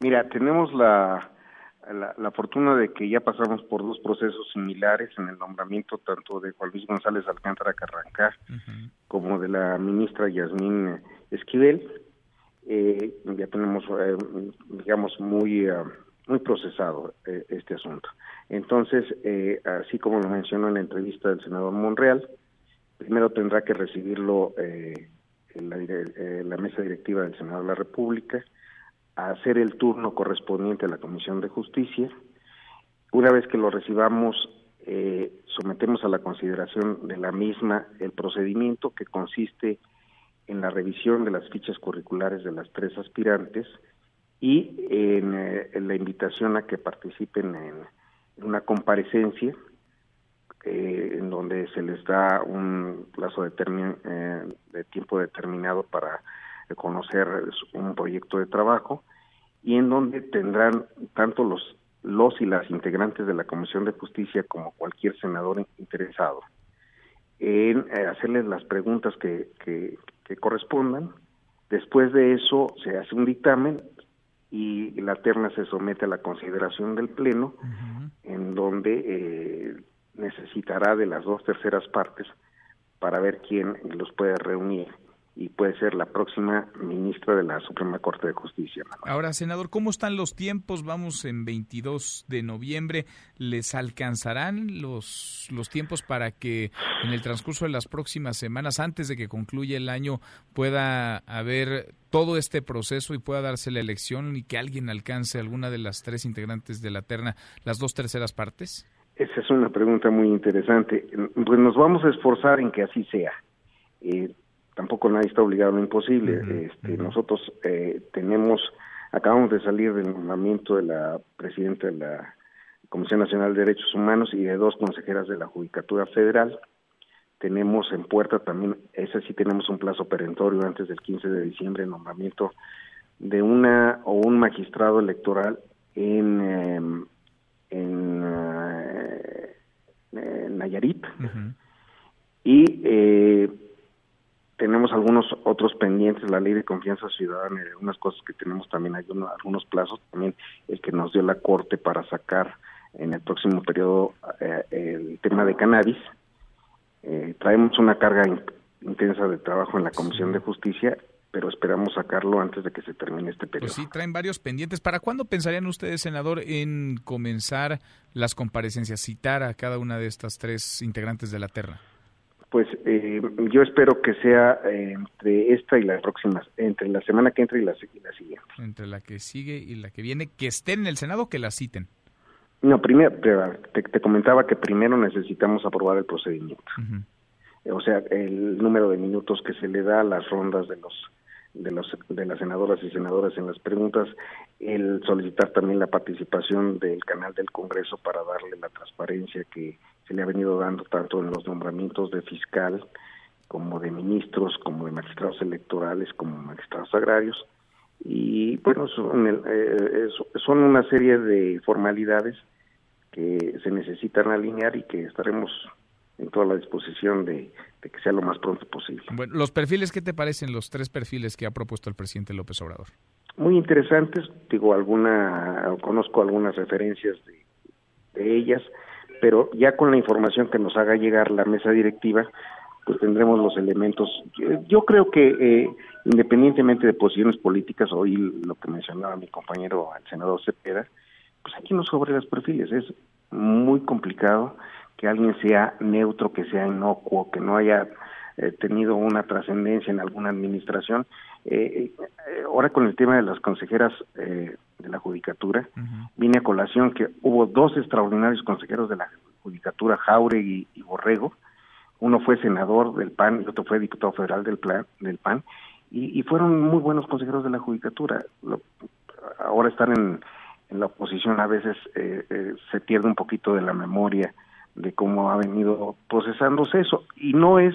Mira, tenemos la, la, fortuna de que ya pasamos por dos procesos similares en el nombramiento tanto de Juan Luis González Alcántara Carrancar como de la ministra Yasmín Esquivel. Eh, ya tenemos, eh, digamos, muy, uh, muy procesado eh, este asunto. Entonces, eh, así como lo mencionó en la entrevista del senador Monreal, primero tendrá que recibirlo eh, la, la mesa directiva del Senado de la República, a hacer el turno correspondiente a la Comisión de Justicia. Una vez que lo recibamos, eh, sometemos a la consideración de la misma el procedimiento que consiste en la revisión de las fichas curriculares de las tres aspirantes y en, eh, la invitación a que participen en, una comparecencia eh, en donde se les da un plazo de, de tiempo determinado para conocer un proyecto de trabajo y en donde tendrán tanto los los y las integrantes de la Comisión de Justicia como cualquier senador interesado en eh, hacerles las preguntas que, que, correspondan. Después de eso se hace un dictamen y la terna se somete a la consideración del Pleno, en donde eh, necesitará de las dos terceras partes para ver quién los puede reunir y puede ser la próxima ministra de la Suprema Corte de Justicia. Ahora, senador, ¿cómo están los tiempos? Vamos en 22 de noviembre. ¿Les alcanzarán los, los tiempos para que en el transcurso de las próximas semanas, antes de que concluya el año, pueda haber todo este proceso y pueda darse la elección y que alguien alcance alguna de las tres integrantes de la terna, las dos terceras partes? Esa es una pregunta muy interesante. Pues nos vamos a esforzar en que así sea. Eh, tampoco nadie está obligado a lo imposible. este, Nosotros eh, tenemos, acabamos de salir del nombramiento de la presidenta de la Comisión Nacional de Derechos Humanos y de dos consejeras de la Judicatura Federal. Tenemos en puerta también, ese sí tenemos un plazo perentorio antes del 15 de diciembre, el nombramiento de una o un magistrado electoral en, em, en, eh, Nayarit. Y eh, tenemos algunos otros pendientes, la ley de confianza ciudadana y algunas cosas que tenemos también, hay algunos plazos, también el que nos dio la Corte para sacar en el próximo periodo eh, el tema de cannabis. Eh, traemos una carga intensa de trabajo en la Comisión de Justicia, pero esperamos sacarlo antes de que se termine este periodo. Pues sí, traen varios pendientes. ¿Para cuándo pensarían ustedes, senador, en comenzar las comparecencias, citar a cada una de estas tres integrantes de la terna? Pues eh, yo espero que sea eh, entre esta y la próxima, entre la semana que entra y la, y la, siguiente. Entre la que sigue y la que viene, que estén en el Senado, que la citen. No, primero, te, te comentaba que primero necesitamos aprobar el procedimiento. O sea, el número de minutos que se le da a las rondas de los de los de las senadoras y senadores en las preguntas, el solicitar también la participación del canal del Congreso para darle la transparencia que se le ha venido dando tanto en los nombramientos de fiscal como de ministros, como de magistrados electorales, como magistrados agrarios. Y bueno, son, eh, son una serie de formalidades que se necesitan alinear y que estaremos en toda la disposición de, que sea lo más pronto posible. Bueno, los perfiles, ¿qué te parecen los tres perfiles que ha propuesto el presidente López Obrador? Muy interesantes, digo, alguna, conozco algunas referencias de, de ellas, pero ya con la información que nos haga llegar la mesa directiva, pues tendremos los elementos. Yo, creo que eh, independientemente de posiciones políticas, hoy lo que mencionaba mi compañero el senador Cepeda, pues aquí no sobre los perfiles, es muy complicado que alguien sea neutro, que sea inocuo, que no haya eh, tenido una trascendencia en alguna administración. Eh, eh, ahora con el tema de las consejeras de la judicatura, vine a colación que hubo dos extraordinarios consejeros de la judicatura, Jauregui y, Borrego. Uno fue senador del PAN y otro fue diputado federal del, plan, del PAN. Y, fueron muy buenos consejeros de la judicatura. ahora están en, en la oposición, a veces se pierde un poquito de la memoria de cómo ha venido procesándose eso. Y no es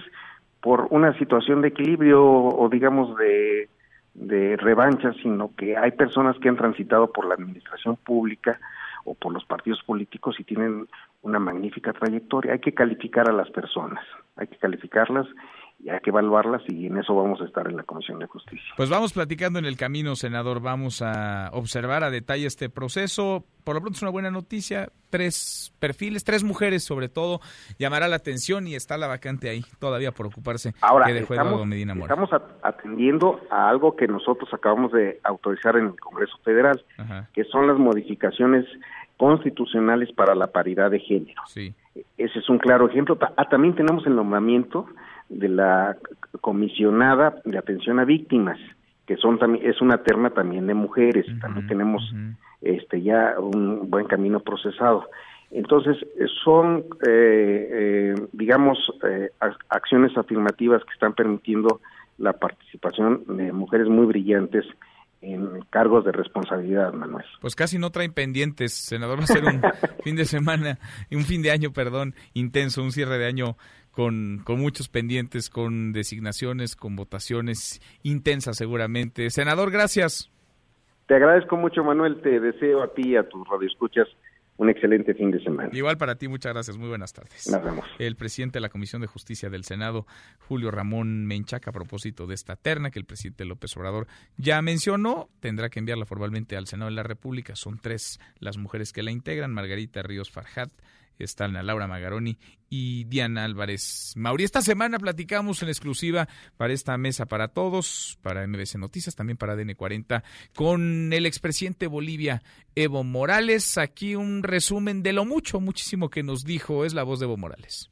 por una situación de equilibrio o digamos de, de revancha, sino que hay personas que han transitado por la administración pública o por los partidos políticos y tienen una magnífica trayectoria. Hay que calificar a las personas, hay que calificarlas y hay que evaluarlas y en eso vamos a estar en la Comisión de Justicia. Pues vamos platicando en el camino, senador. Vamos a observar a detalle este proceso. Por lo pronto es una buena noticia. Tres perfiles, tres mujeres sobre todo. Llamará la atención y está la vacante ahí todavía por ocuparse. Ahora, que estamos, Medina Mora. estamos atendiendo a algo que nosotros acabamos de autorizar en el Congreso Federal, que son las modificaciones constitucionales para la paridad de género. Sí. Ese es un claro ejemplo. Ah, también tenemos el nombramiento de la comisionada de atención a víctimas, que son también es una terna también de mujeres, también tenemos este ya un buen camino procesado. Entonces, son, eh, eh, digamos, eh, acciones afirmativas que están permitiendo la participación de mujeres muy brillantes en cargos de responsabilidad, Manuel. Pues casi no traen pendientes, senador. Va a ser un <laughs> fin de semana, un fin de año, perdón, intenso, un cierre de año con, con muchos pendientes, con designaciones, con votaciones intensas seguramente. Senador, gracias. Te agradezco mucho, Manuel. Te deseo a ti y a tus radioescuchas un excelente fin de semana. Igual para ti, muchas gracias. Muy buenas tardes. Nos vemos. El presidente de la Comisión de Justicia del Senado, Julio Ramón Menchaca, a propósito de esta terna que el presidente López Obrador ya mencionó, tendrá que enviarla formalmente al Senado de la República. Son tres las mujeres que la integran, Margarita Ríos Farjat, están a Laura Magaroni y Diana Álvarez Mauri. Esta semana platicamos en exclusiva para esta mesa para todos, para MBC Noticias, también para DN40, con el expresidente de Bolivia, Evo Morales. Aquí un resumen de lo mucho, muchísimo que nos dijo. Es la voz de Evo Morales.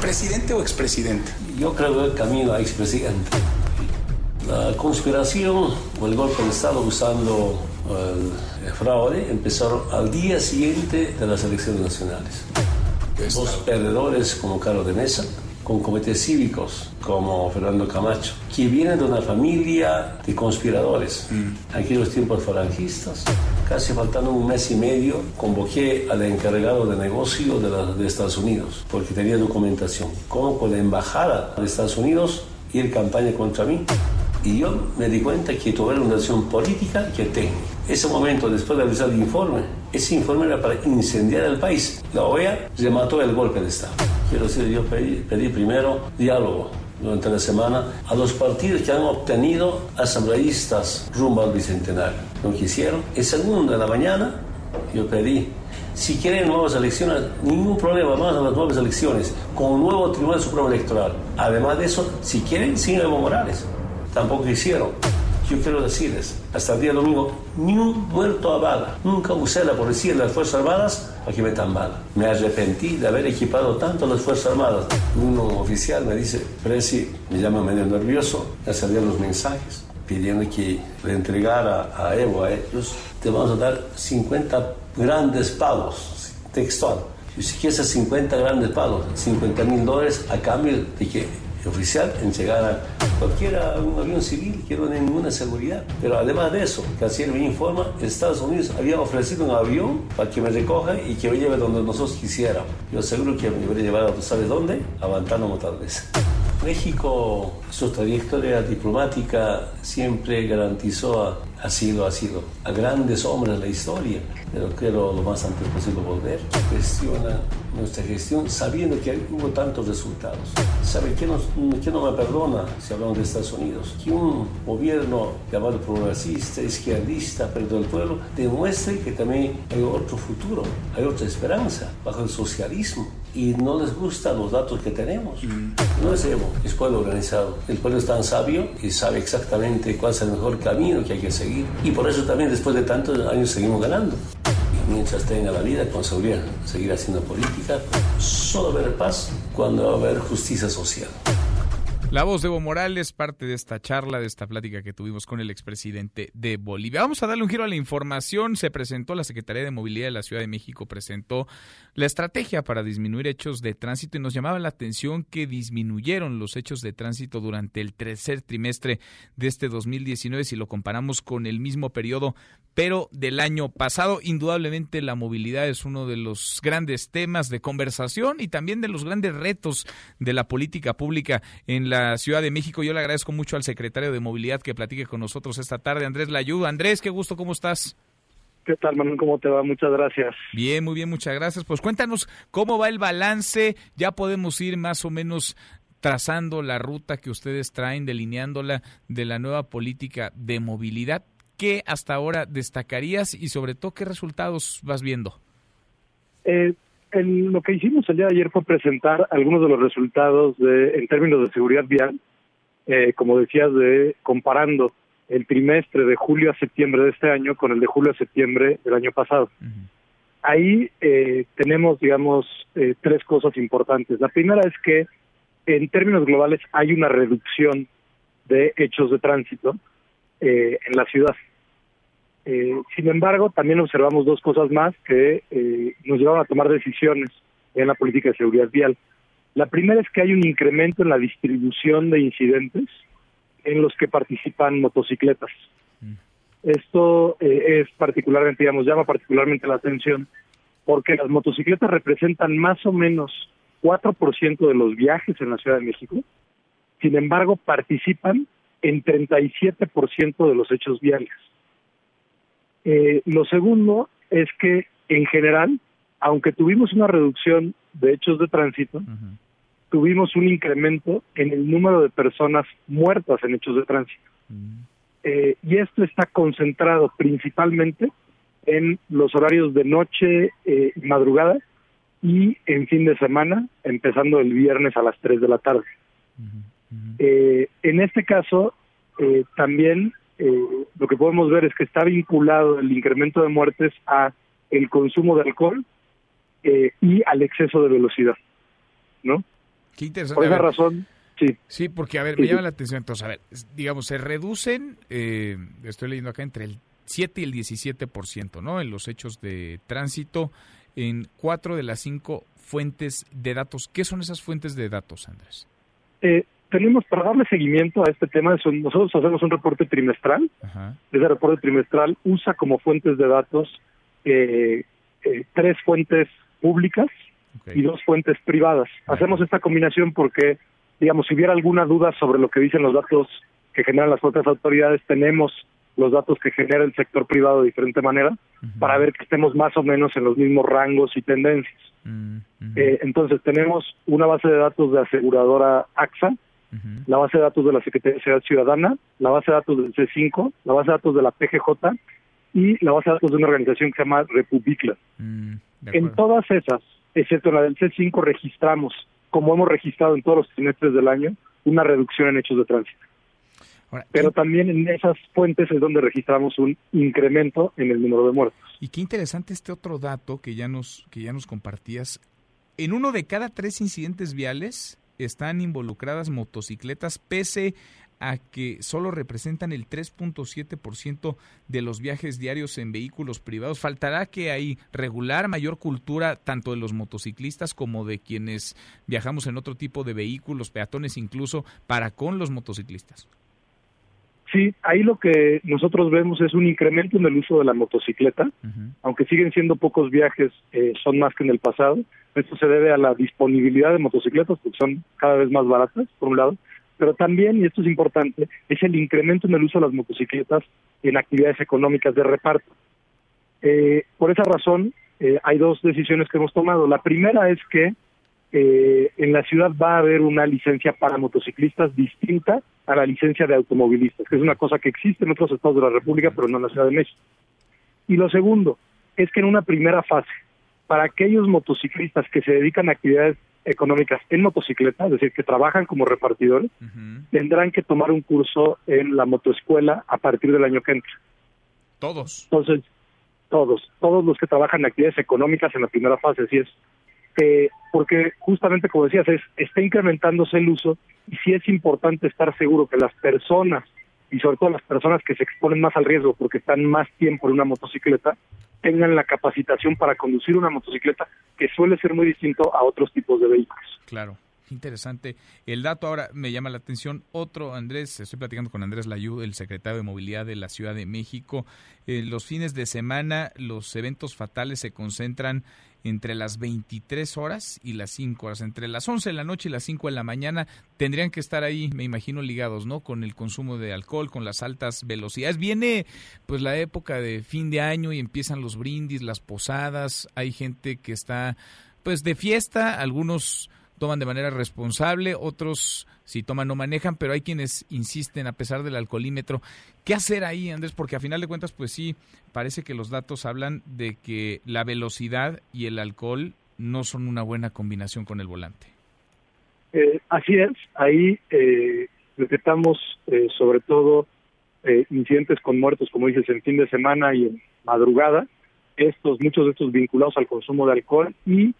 ¿Presidente o expresidente? Yo creo que el camino a expresidente. La conspiración o el golpe de Estado usando el fraude empezaron al día siguiente de las elecciones nacionales. Dos perdedores como Carlos de Mesa, con comités cívicos como Fernando Camacho, que vienen de una familia de conspiradores. Mm. Aquellos tiempos falangistas, casi faltando un mes y medio, convoqué al encargado de negocio de, la- de Estados Unidos, porque tenía documentación. ¿Cómo con la embajada de Estados Unidos ir campaña contra mí? Y yo me di cuenta que tuve una acción política que técnica. Ese momento, después de realizar el informe, ese informe era para incendiar el país. La OEA remató el golpe de Estado. Quiero decir, yo pedí, pedí primero diálogo durante la semana a los partidos que han obtenido asambleístas rumbo al bicentenario. No quisieron. El segundo de la mañana, yo pedí si quieren nuevas elecciones, ningún problema más a las nuevas elecciones, con un nuevo Tribunal Supremo Electoral. Además de eso, si quieren, sin Evo Morales. Tampoco hicieron. Yo quiero decirles, hasta el día domingo, ni un muerto a bala. Nunca usé la policía y las Fuerzas Armadas para que metan bala. Me arrepentí de haber equipado tanto las Fuerzas Armadas. Un oficial me dice, Presi, me llama medio nervioso, me salían los mensajes pidiendo que le entregara a Evo, a ellos, te vamos a dar 50 grandes pagos, textual. Si quieres 50 grandes pagos, 50 mil dólares a cambio de que oficial entregara cualquiera un avión civil que no tiene ninguna seguridad. Pero además de eso, Canciller me informa, Estados Unidos había ofrecido un avión para que me recoja y que me lleve donde nosotros quisiéramos. Yo seguro que me hubiera llevado, ¿sabes dónde? A Guantánamo tal vez. México, su trayectoria diplomática siempre garantizó a, asilo, asilo, a grandes hombres la historia, pero quiero lo más antes posible volver. Cuestiona nuestra gestión sabiendo que hubo tantos resultados. ¿Sabe qué, nos, qué no me perdona si hablamos de Estados Unidos? Que un gobierno llamado progresista, izquierdista, pero del pueblo, demuestre que también hay otro futuro, hay otra esperanza bajo el socialismo y no les gustan los datos que tenemos. No es Evo, es pueblo organizado. El pueblo es tan sabio y sabe exactamente cuál es el mejor camino que hay que seguir. Y por eso también después de tantos años seguimos ganando. Mientras tenga la vida, con seguridad, seguir haciendo política, solo va a haber paz cuando va a haber justicia social. La voz de Evo Morales, parte de esta charla, de esta plática que tuvimos con el expresidente de Bolivia. Vamos a darle un giro a la información. Se presentó la Secretaría de Movilidad de la Ciudad de México, presentó la estrategia para disminuir hechos de tránsito y nos llamaba la atención que disminuyeron los hechos de tránsito durante el tercer trimestre de este 2019 si lo comparamos con el mismo periodo, pero del año pasado. Indudablemente la movilidad es uno de los grandes temas de conversación y también de los grandes retos de la política pública en la Ciudad de México. Yo le agradezco mucho al secretario de Movilidad que platique con nosotros esta tarde, Andrés Layud. Andrés, qué gusto, ¿cómo estás? ¿Qué tal, Manuel? ¿Cómo te va? Muchas gracias. Bien, muy bien, muchas gracias. Pues cuéntanos cómo va el balance. Ya podemos ir más o menos trazando la ruta que ustedes traen, delineándola de la nueva política de movilidad. ¿Qué hasta ahora destacarías y sobre todo qué resultados vas viendo? Eh, el- lo que hicimos el día de ayer fue presentar algunos de los resultados de, en términos de seguridad vial, eh, como decías, de comparando el trimestre de julio a septiembre de este año con el de julio a septiembre del año pasado. Ahí eh, tenemos, digamos, eh, tres cosas importantes. La primera es que en términos globales hay una reducción de hechos de tránsito eh, en la ciudad. Eh, sin embargo, también observamos dos cosas más que eh, nos llevaron a tomar decisiones en la política de seguridad vial. La primera es que hay un incremento en la distribución de incidentes en los que participan motocicletas. Esto eh, es particularmente, digamos, llama particularmente la atención porque las motocicletas representan más o menos 4% de los viajes en la Ciudad de México. Sin embargo, participan en 37% de los hechos viales. Eh, lo segundo es que, en general, aunque tuvimos una reducción de hechos de tránsito, tuvimos un incremento en el número de personas muertas en hechos de tránsito. Eh, y esto está concentrado principalmente en los horarios de noche eh, madrugada, y en fin de semana, empezando el viernes a las 3 de la tarde. Eh, en este caso, eh, también eh, lo que podemos ver es que está vinculado el incremento de muertes a el consumo de alcohol eh, y al exceso de velocidad, ¿no? Qué interesante. Por esa ver, razón, sí. Sí, porque, a ver, me sí. llama la atención. Entonces, a ver, digamos, se reducen, eh, estoy leyendo acá, entre el 7 y el 17%, ¿no? En los hechos de tránsito, en cuatro de las cinco fuentes de datos. ¿Qué son esas fuentes de datos, Andrés? Eh, tenemos, para darle seguimiento a este tema, nosotros hacemos un reporte trimestral. Ajá. Ese reporte trimestral usa como fuentes de datos eh, eh, tres fuentes públicas y dos fuentes privadas. Hacemos esta combinación porque, digamos, si hubiera alguna duda sobre lo que dicen los datos que generan las propias autoridades, tenemos los datos que genera el sector privado de diferente manera para ver que estemos más o menos en los mismos rangos y tendencias. Eh, entonces tenemos una base de datos de aseguradora AXA, la base de datos de la Secretaría de Seguridad Ciudadana, la base de datos del C5, la base de datos de la PGJ y la base de datos de una organización que se llama Republicla. En todas esas, excepto en la del C5, registramos, como hemos registrado en todos los trimestres del año, una reducción en hechos de tránsito. Pero también en esas fuentes es donde registramos un incremento en el número de muertos. Y qué interesante este otro dato que ya nos, que ya nos compartías. En uno de cada tres incidentes viales están involucradas motocicletas, pese a que solo representan el 3.7% de los viajes diarios en vehículos privados. Faltará que hay regular mayor cultura tanto de los motociclistas como de quienes viajamos en otro tipo de vehículos, peatones incluso, para con los motociclistas. Sí, ahí lo que nosotros vemos es un incremento en el uso de la motocicleta, aunque siguen siendo pocos viajes, eh, son más que en el pasado. Esto se debe a la disponibilidad de motocicletas, porque son cada vez más baratas, por un lado, pero también, y esto es importante, es el incremento en el uso de las motocicletas en actividades económicas de reparto. Eh, por esa razón, eh, hay dos decisiones que hemos tomado. La primera es que eh, en la ciudad va a haber una licencia para motociclistas distinta a la licencia de automovilistas, que es una cosa que existe en otros estados de la República, pero no en la Ciudad de México. Y lo segundo es que en una primera fase, para aquellos motociclistas que se dedican a actividades económicas en motocicleta, es decir, que trabajan como repartidores, tendrán que tomar un curso en la motoescuela a partir del año que entra. Todos. Entonces, todos, todos los que trabajan en actividades económicas en la primera fase, así es. Eh, porque justamente, como decías, es, está incrementándose el uso y sí es importante estar seguro que las personas, y sobre todo las personas que se exponen más al riesgo porque están más tiempo en una motocicleta, tengan la capacitación para conducir una motocicleta que suele ser muy distinto a otros tipos de vehículos. Claro. Interesante. El dato ahora me llama la atención. Otro, Andrés, estoy platicando con Andrés Layú, el secretario de Movilidad de la Ciudad de México. Eh, los fines de semana, los eventos fatales se concentran entre las 23 horas y las 5 horas. Entre las 11 de la noche y las 5 de la mañana tendrían que estar ahí, me imagino, ligados, ¿no? Con el consumo de alcohol, con las altas velocidades. Viene pues la época de fin de año y empiezan los brindis, las posadas. Hay gente que está pues de fiesta, algunos toman de manera responsable, otros si toman no manejan, pero hay quienes insisten a pesar del alcoholímetro. ¿Qué hacer ahí, Andrés? Porque a final de cuentas, pues sí, parece que los datos hablan de que la velocidad y el alcohol no son una buena combinación con el volante. Eh, así es, ahí eh, detectamos eh, sobre todo eh, incidentes con muertos, como dices, en fin de semana y en madrugada, estos, muchos de estos vinculados al consumo de alcohol y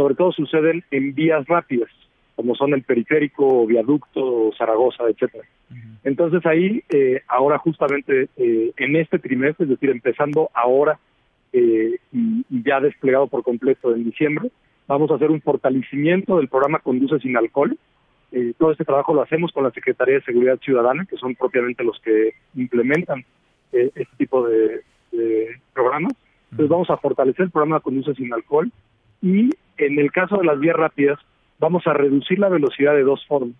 sobre todo suceden en vías rápidas, como son el periférico, viaducto, Zaragoza, etcétera. Entonces ahí, eh, ahora justamente eh, en este trimestre, es decir, empezando ahora eh, y, y ya desplegado por completo en diciembre, vamos a hacer un fortalecimiento del programa Conduce sin Alcohol. Eh, todo este trabajo lo hacemos con la Secretaría de Seguridad Ciudadana, que son propiamente los que implementan eh, este tipo de, de programas. Entonces vamos a fortalecer el programa Conduce sin Alcohol y en el caso de las vías rápidas vamos a reducir la velocidad de dos formas.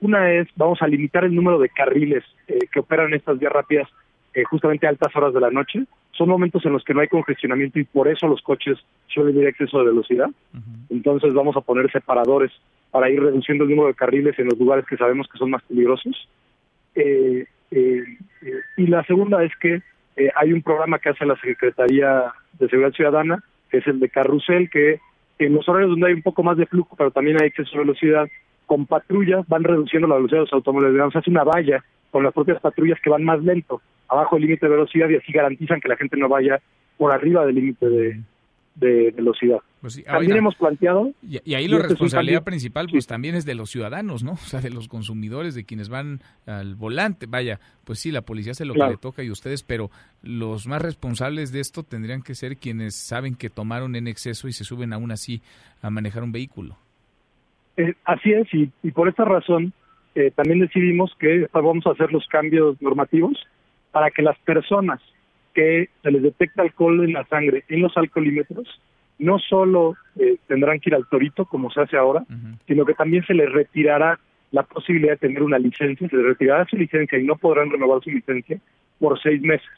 Una es, vamos a limitar el número de carriles eh, que operan estas vías rápidas eh, justamente a altas horas de la noche. Son momentos en los que no hay congestionamiento y por eso los coches suelen ir a exceso de velocidad. Entonces vamos a poner separadores para ir reduciendo el número de carriles en los lugares que sabemos que son más peligrosos. Eh, eh, eh, y la segunda es que hay un programa que hace la Secretaría de Seguridad Ciudadana, es el de Carrusel, que en los horarios donde hay un poco más de flujo, pero también hay exceso de velocidad, con patrullas van reduciendo la velocidad de los automóviles. Digamos, hace una valla con las propias patrullas que van más lento, abajo del límite de velocidad y así garantizan que la gente no vaya por arriba del límite de, de velocidad. Pues sí, También oiga, hemos planteado... Y, y ahí la este responsabilidad principal pues también es de los ciudadanos, ¿no? <laughs> O sea, de los consumidores, de quienes van al volante. Vaya, pues sí, la policía hace lo Claro. que le toca y ustedes, pero los más responsables de esto tendrían que ser quienes saben que tomaron en exceso y se suben aún así a manejar un vehículo. Eh, así es, y, y por esta razón eh, también decidimos que vamos a hacer los cambios normativos para que las personas que se les detecta alcohol en la sangre en los alcoholímetros no solo eh, tendrán que ir al torito como se hace ahora, sino que también se les retirará la posibilidad de tener una licencia, se les retirará su licencia y no podrán renovar su licencia por seis meses.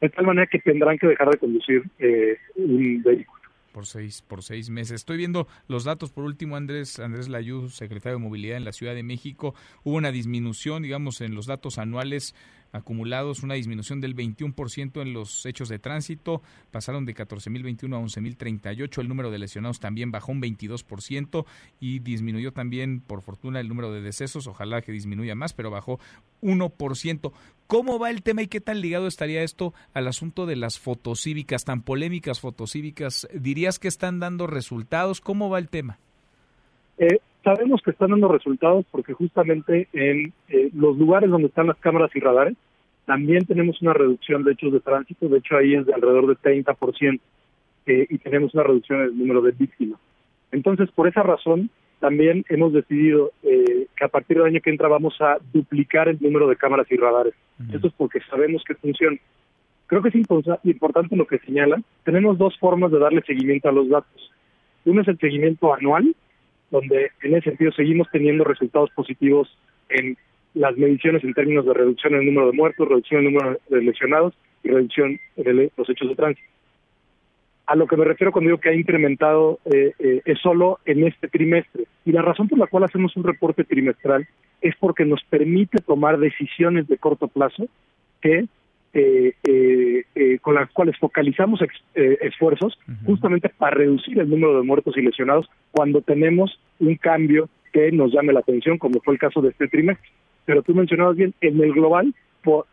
De tal manera que tendrán que dejar de conducir eh, un vehículo. por seis por seis meses. Estoy viendo los datos por último Andrés Andrés Layú, secretario de Movilidad en la Ciudad de México, hubo una disminución, digamos, en los datos anuales acumulados, una disminución del 21% en los hechos de tránsito, pasaron de 14.021 a 11.038, el número de lesionados también bajó un 22% y disminuyó también, por fortuna, el número de decesos, ojalá que disminuya más, pero bajó 1%. ¿Cómo va el tema y qué tan ligado estaría esto al asunto de las fotocívicas, tan polémicas fotocívicas? ¿Dirías que están dando resultados? ¿Cómo va el tema? Eh, sabemos que están dando resultados porque justamente en eh, los lugares donde están las cámaras y radares también tenemos una reducción de hechos de tránsito, de hecho ahí es de alrededor de 30% eh, y tenemos una reducción en el número de víctimas. Entonces, por esa razón, también hemos decidido eh, que a partir del año que entra vamos a duplicar el número de cámaras y radares. Esto es porque sabemos que funciona. Creo que es impo- importante lo que señala. Tenemos dos formas de darle seguimiento a los datos. Uno es el seguimiento anual, donde en ese sentido seguimos teniendo resultados positivos en las mediciones en términos de reducción en el número de muertos, reducción en el número de lesionados y reducción de los hechos de tránsito. A lo que me refiero cuando digo que ha incrementado eh, eh, es solo en este trimestre. Y la razón por la cual hacemos un reporte trimestral es porque nos permite tomar decisiones de corto plazo que eh, eh, eh, con las cuales focalizamos ex- eh, esfuerzos justamente para reducir el número de muertos y lesionados cuando tenemos un cambio que nos llame la atención, como fue el caso de este trimestre. Pero tú mencionabas bien, en el global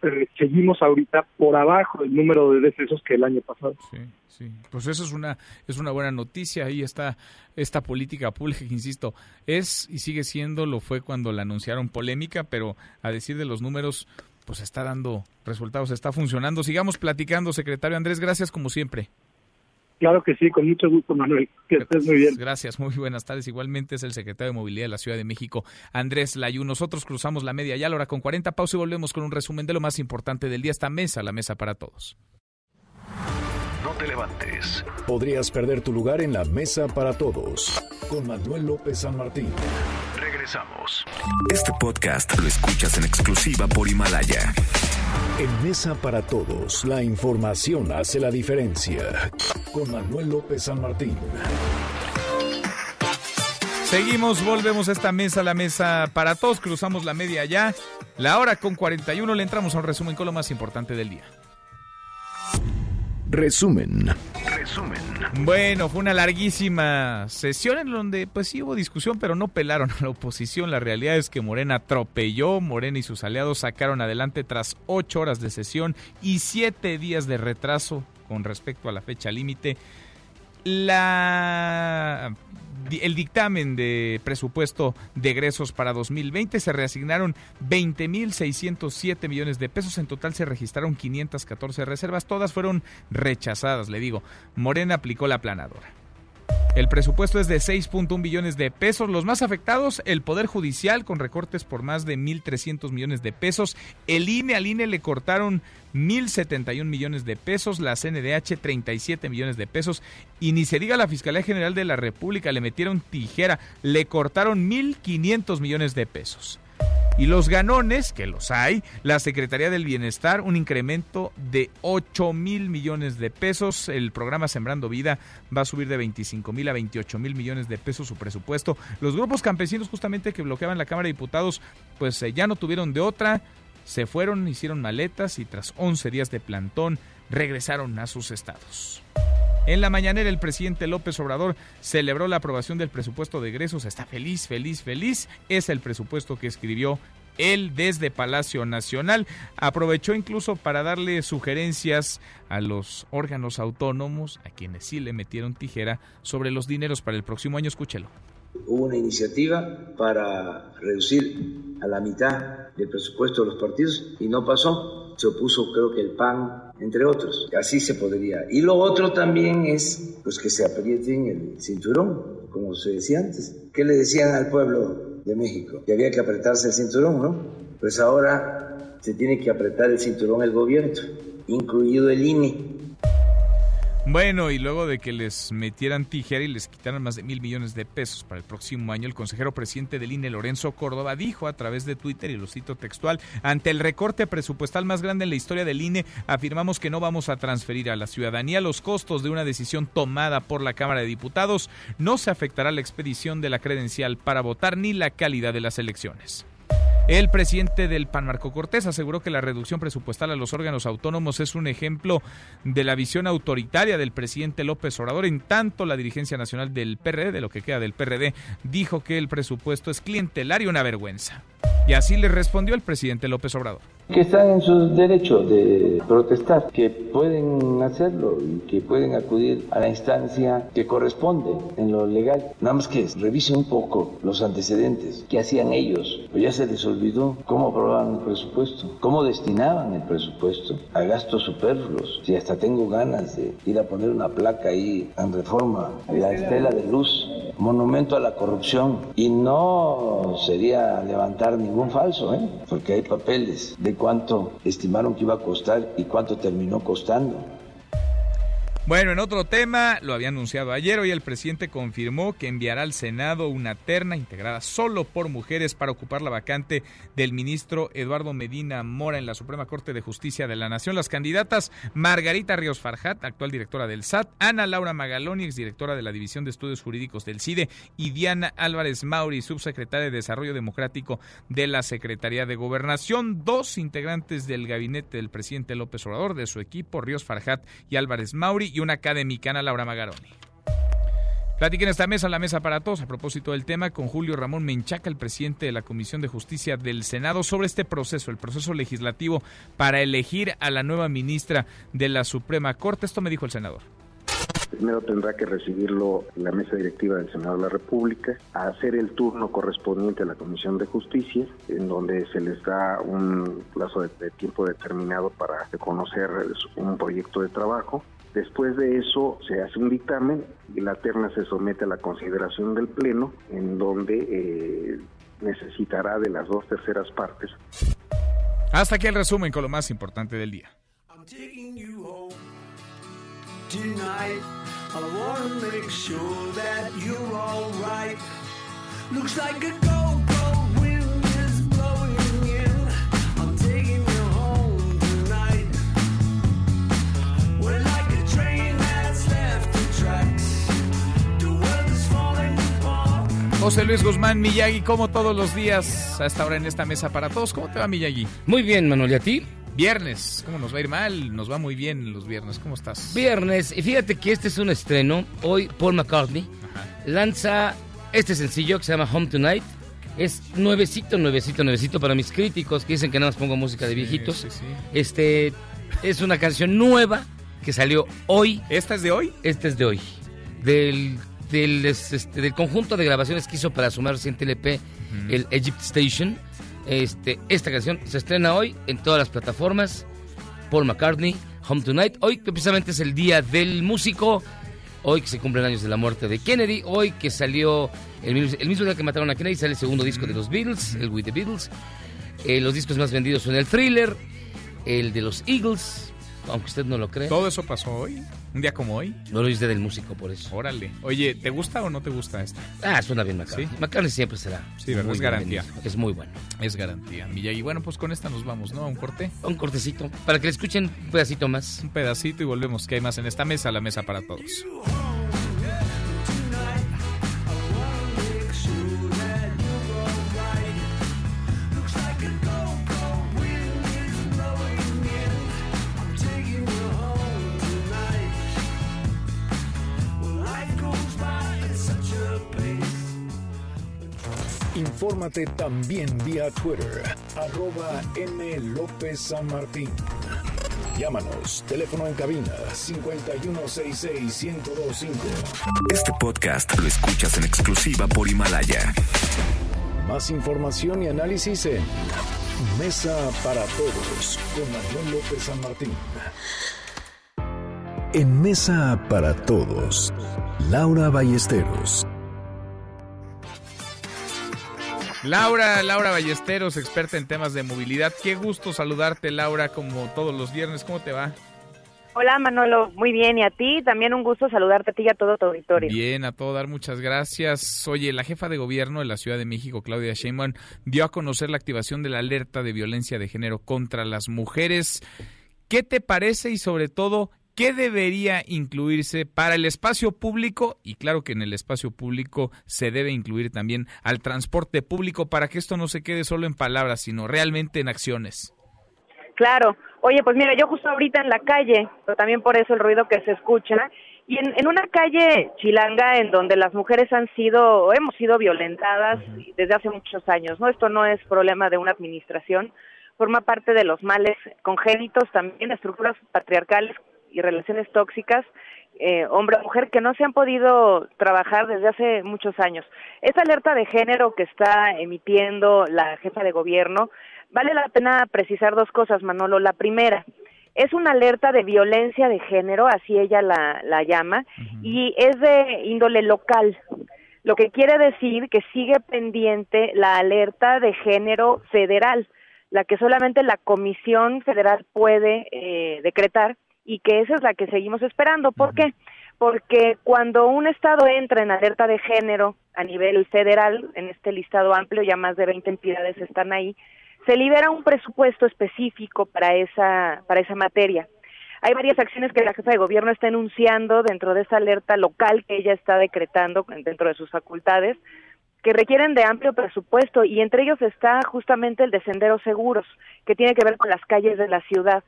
eh, seguimos ahorita por abajo del número de decesos que el año pasado. Sí, sí. Pues eso es una es una buena noticia. Ahí está esta política pública que insisto es y sigue siendo lo fue cuando la anunciaron polémica, pero a decir de los números pues está dando resultados, está funcionando. Sigamos platicando, secretario Andrés. Gracias como siempre. Claro que sí, con mucho gusto, Manuel. Que estés muy bien. Gracias, muy buenas tardes. Igualmente es el secretario de Movilidad de la Ciudad de México, Andrés Layú. Nosotros cruzamos la media ya a la hora con 40 pausa y volvemos con un resumen de lo más importante del día. Esta mesa, la mesa para todos. No te levantes. Podrías perder tu lugar en la mesa para todos. Con Manuel López San Martín. Regresamos. Este podcast lo escuchas en exclusiva por Himalaya. En Mesa para Todos, la información hace la diferencia. Con Manuel López San Martín. Seguimos, volvemos a esta mesa, la mesa para todos. Cruzamos la media ya. La hora con 41 le entramos a un resumen con lo más importante del día. Resumen. Resumen. Bueno, fue una larguísima sesión en donde pues sí hubo discusión, pero no pelaron a la oposición. La realidad es que Morena atropelló, Morena y sus aliados sacaron adelante tras ocho horas de sesión y siete días de retraso con respecto a la fecha límite. La el dictamen de presupuesto de egresos para 2020 se reasignaron 20.607 millones de pesos. En total se registraron 514 reservas. Todas fueron rechazadas, le digo. Morena aplicó la planadora. El presupuesto es de 6.1 billones de pesos. Los más afectados, el Poder Judicial, con recortes por más de 1.300 millones de pesos. El INE, al INE le cortaron 1.071 millones de pesos. La CNDH, 37 millones de pesos. Y ni se diga la Fiscalía General de la República, le metieron tijera. Le cortaron 1.500 millones de pesos. Y los ganones, que los hay, la Secretaría del Bienestar, un incremento de 8 mil millones de pesos. El programa Sembrando Vida va a subir de 25 mil a 28 mil millones de pesos su presupuesto. Los grupos campesinos justamente que bloqueaban la Cámara de Diputados, pues eh, ya no tuvieron de otra. Se fueron, hicieron maletas y tras 11 días de plantón regresaron a sus estados. En la mañanera el presidente López Obrador celebró la aprobación del presupuesto de egresos. Está feliz, feliz, feliz. Es el presupuesto que escribió él desde Palacio Nacional. Aprovechó incluso para darle sugerencias a los órganos autónomos, a quienes sí le metieron tijera, sobre los dineros para el próximo año. Escúchelo. Hubo una iniciativa para reducir a la mitad el presupuesto de los partidos y no pasó. Se opuso creo que el PAN, entre otros. Así se podría. Y lo otro también es pues que se aprieten el cinturón, como se decía antes. ¿Qué le decían al pueblo de México? Que había que apretarse el cinturón, ¿no? Pues ahora se tiene que apretar el cinturón el gobierno, incluido el INE. Bueno, y luego de que les metieran tijera y les quitaran más de mil millones de pesos para el próximo año, el consejero presidente del INE, Lorenzo Córdoba, dijo a través de Twitter, y lo cito textual, ante el recorte presupuestal más grande en la historia del INE, afirmamos que no vamos a transferir a la ciudadanía los costos de una decisión tomada por la Cámara de Diputados. No se afectará la expedición de la credencial para votar ni la calidad de las elecciones. El presidente del PAN, Marco Cortés, aseguró que la reducción presupuestal a los órganos autónomos es un ejemplo de la visión autoritaria del presidente López Obrador. En tanto, la dirigencia nacional del PRD, de lo que queda del PRD, dijo que el presupuesto es clientelario, una vergüenza. Y así le respondió el presidente López Obrador. Que están en su derecho de protestar, que pueden hacerlo y que pueden acudir a la instancia que corresponde en lo legal. Nada más que revisen un poco los antecedentes, qué hacían ellos. Pues ya se les olvidó cómo aprobaban el presupuesto, cómo destinaban el presupuesto a gastos superfluos. Si hasta tengo ganas de ir a poner una placa ahí en reforma, la estela de luz, monumento a la corrupción. Y no sería levantar ningún falso, ¿eh? porque hay papeles de cuánto estimaron que iba a costar y cuánto terminó costando. Bueno, en otro tema, lo había anunciado ayer, hoy el presidente confirmó que enviará al Senado una terna integrada solo por mujeres para ocupar la vacante del ministro Eduardo Medina Mora en la Suprema Corte de Justicia de la Nación. Las candidatas Margarita Ríos Farjat, actual directora del SAT, Ana Laura Magaloni, exdirectora de la División de Estudios Jurídicos del CIDE, y Diana Álvarez Mauri, subsecretaria de Desarrollo Democrático de la Secretaría de Gobernación. Dos integrantes del gabinete del presidente López Obrador, de su equipo, Ríos Farjat y Álvarez Mauri, y una academicana, Laura Magaroni. Platiquen esta mesa, la mesa para todos, a propósito del tema, con Julio Ramón Menchaca, el presidente de la Comisión de Justicia del Senado, sobre este proceso, el proceso legislativo para elegir a la nueva ministra de la Suprema Corte. Esto me dijo el senador. Primero tendrá que recibirlo la mesa directiva del Senado de la República, a hacer el turno correspondiente a la Comisión de Justicia, en donde se les da un plazo de tiempo determinado para conocer un proyecto de trabajo. Después de eso se hace un dictamen y la terna se somete a la consideración del Pleno, en donde eh, necesitará de las dos terceras partes. Hasta aquí el resumen con lo más importante del día. Looks like a go-go José Luis Guzmán Miyagi, como todos los días, a esta hora en esta mesa para todos. ¿Cómo te va, Miyagi? Muy bien, Manuel, ¿y a ti? Viernes, ¿cómo nos va a ir mal? Nos va muy bien los viernes, ¿cómo estás? Viernes, y fíjate que este es un estreno. Hoy Paul McCartney lanza este sencillo que se llama Home Tonight. Es nuevecito, nuevecito, nuevecito para mis críticos que dicen que nada más pongo música de viejitos. sí, sí. Este es una canción nueva que salió hoy. ¿Esta es de hoy? Esta es de hoy. Del, del, este, del conjunto de grabaciones que hizo para su más reciente LP, el Egypt Station. Este, esta canción se estrena hoy en todas las plataformas. Paul McCartney, Home Tonight. Hoy que precisamente es el día del músico. Hoy que se cumplen años de la muerte de Kennedy. Hoy que salió el, mismo- el mismo día que mataron a Kennedy, sale el segundo disco de los Beatles, el With the Beatles. Eh, los discos más vendidos son el Thriller, el de los Eagles, aunque usted no lo cree. ¿Todo eso pasó hoy? ¿Un día como hoy? No lo hice del músico por eso. Órale. Oye, ¿te gusta o no te gusta esta? Ah, suena bien McCartney. ¿Sí? McCartney siempre será. Sí, ¿verdad? Es garantía. bienvenido. Es muy bueno. Es garantía. Miyagi, bueno, pues con esta nos vamos, ¿no? A un corte. Un cortecito. Para que le escuchen un pedacito más. Un pedacito y volvemos. ¿Qué hay más en esta mesa? La mesa para todos. Infórmate también vía Twitter, arroba M. López San Martín. Llámanos, teléfono en cabina 5166-1025. Este podcast lo escuchas en exclusiva por Himalaya. Más información y análisis en Mesa para Todos con Manuel López San Martín. En Mesa para Todos, Laura Ballesteros. Laura, Laura Ballesteros, experta en temas de movilidad. Qué gusto saludarte, Laura, como todos los viernes. ¿Cómo te va? Hola Manolo, muy bien, y a ti también un gusto saludarte a ti y a todo tu auditorio. Bien, a todo dar, muchas gracias. Oye, la jefa de gobierno de la Ciudad de México, Claudia Sheinbaum, dio a conocer la activación de la alerta de violencia de género contra las mujeres. ¿Qué te parece y sobre todo ¿Qué debería incluirse para el espacio público? Y claro que en el espacio público se debe incluir también al transporte público para que esto no se quede solo en palabras, sino realmente en acciones. Claro. Oye, pues mira, yo justo ahorita en la calle, pero también por eso el ruido que se escucha, y en, en una calle chilanga en donde las mujeres han sido hemos sido violentadas desde hace muchos años, ¿no? Esto no es problema de una administración, forma parte de los males congénitos también, estructuras patriarcales y relaciones tóxicas, eh, hombre o mujer, que no se han podido trabajar desde hace muchos años. Esta alerta de género que está emitiendo la jefa de gobierno, vale la pena precisar dos cosas, Manolo. La primera, es una alerta de violencia de género, así ella la, la llama, y es de índole local. Lo que quiere decir que sigue pendiente la alerta de género federal, la que solamente la Comisión Federal puede eh, decretar y que esa es la que seguimos esperando. ¿Por qué? Porque cuando un Estado entra en alerta de género a nivel federal, en este listado amplio, ya más de 20 entidades están ahí, se libera un presupuesto específico para esa, para esa materia. Hay varias acciones que la jefa de gobierno está enunciando dentro de esa alerta local que ella está decretando dentro de sus facultades, que requieren de amplio presupuesto y entre ellos está justamente el de senderos seguros, que tiene que ver con las calles de la ciudad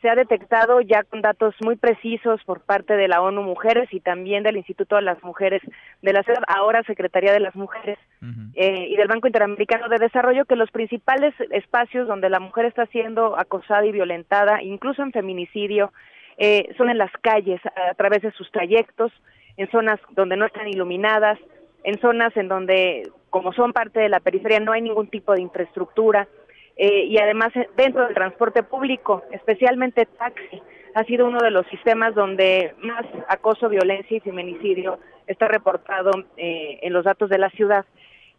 se ha detectado ya con datos muy precisos por parte de la ONU Mujeres y también del Instituto de las Mujeres de la ciudad, ahora Secretaría de las Mujeres eh, y del Banco Interamericano de Desarrollo, que los principales espacios donde la mujer está siendo acosada y violentada, incluso en feminicidio, eh, son en las calles, a través de sus trayectos, en zonas donde no están iluminadas, en zonas en donde, como son parte de la periferia, no hay ningún tipo de infraestructura eh, y además eh, dentro del transporte público, especialmente taxi, ha sido uno de los sistemas donde más acoso, violencia y feminicidio está reportado eh, en los datos de la ciudad.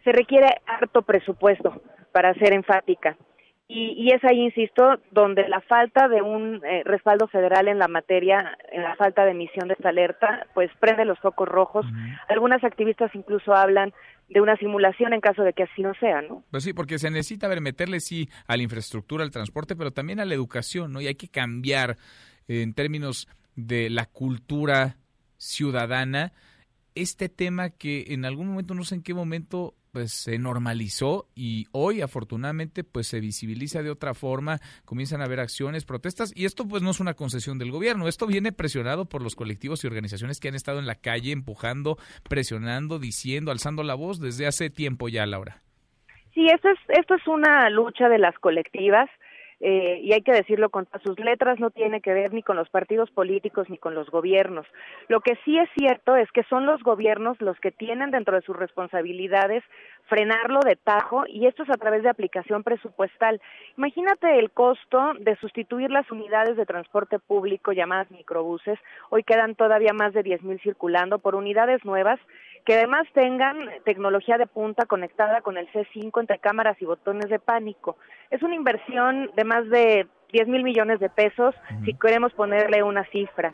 Se requiere harto presupuesto para ser enfática. Y, y es ahí, insisto, donde la falta de un respaldo federal en la materia, en la falta de emisión de esta alerta, pues prende los focos rojos. Algunas activistas incluso hablan de una simulación en caso de que así no sea, ¿no? Pues sí, porque se necesita ver, meterle sí a la infraestructura, al transporte, pero también a la educación, ¿no? Y hay que cambiar eh, en términos de la cultura ciudadana este tema que en algún momento, no sé en qué momento, pues se normalizó y hoy afortunadamente pues se visibiliza de otra forma, comienzan a haber acciones, protestas y esto pues no es una concesión del gobierno, esto viene presionado por los colectivos y organizaciones que han estado en la calle empujando, presionando, diciendo, alzando la voz desde hace tiempo ya, Laura. Sí, esto es, esto es una lucha de las colectivas. Eh, y hay que decirlo con sus letras, no tiene que ver ni con los partidos políticos ni con los gobiernos. Lo que sí es cierto es que son los gobiernos los que tienen dentro de sus responsabilidades frenarlo de tajo y esto es a través de aplicación presupuestal. Imagínate el costo de sustituir las unidades de transporte público llamadas microbuses, hoy quedan todavía más de 10.000 circulando por unidades nuevas que además tengan tecnología de punta conectada con el C5 entre cámaras y botones de pánico. Es una inversión de más de 10 mil millones de pesos, si queremos ponerle una cifra.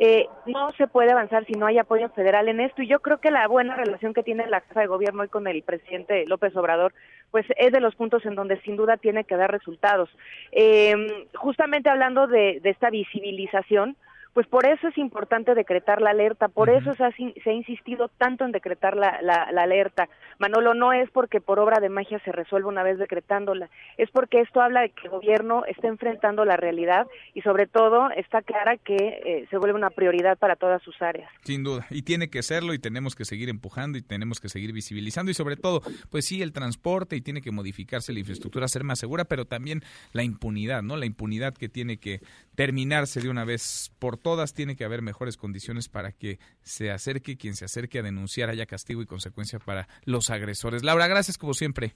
Eh, no se puede avanzar si no hay apoyo federal en esto y yo creo que la buena relación que tiene la Casa de Gobierno hoy con el presidente López Obrador pues es de los puntos en donde sin duda tiene que dar resultados. Eh, justamente hablando de, de esta visibilización, pues por eso es importante decretar la alerta, por eso se ha, se ha, insistido tanto en decretar la, la, la, alerta. Manolo, no es porque por obra de magia se resuelva una vez decretándola, es porque esto habla de que el gobierno está enfrentando la realidad y sobre todo está clara que eh, se vuelve una prioridad para todas sus áreas. Sin duda, y tiene que serlo y tenemos que seguir empujando y tenemos que seguir visibilizando y sobre todo, pues sí, el transporte y tiene que modificarse la infraestructura, ser más segura, pero también la impunidad, ¿no? La impunidad que tiene que terminarse de una vez por todas, tiene que haber mejores condiciones para que se acerque quien se acerque a denunciar, haya castigo y consecuencia para los agresores. Laura, gracias como siempre.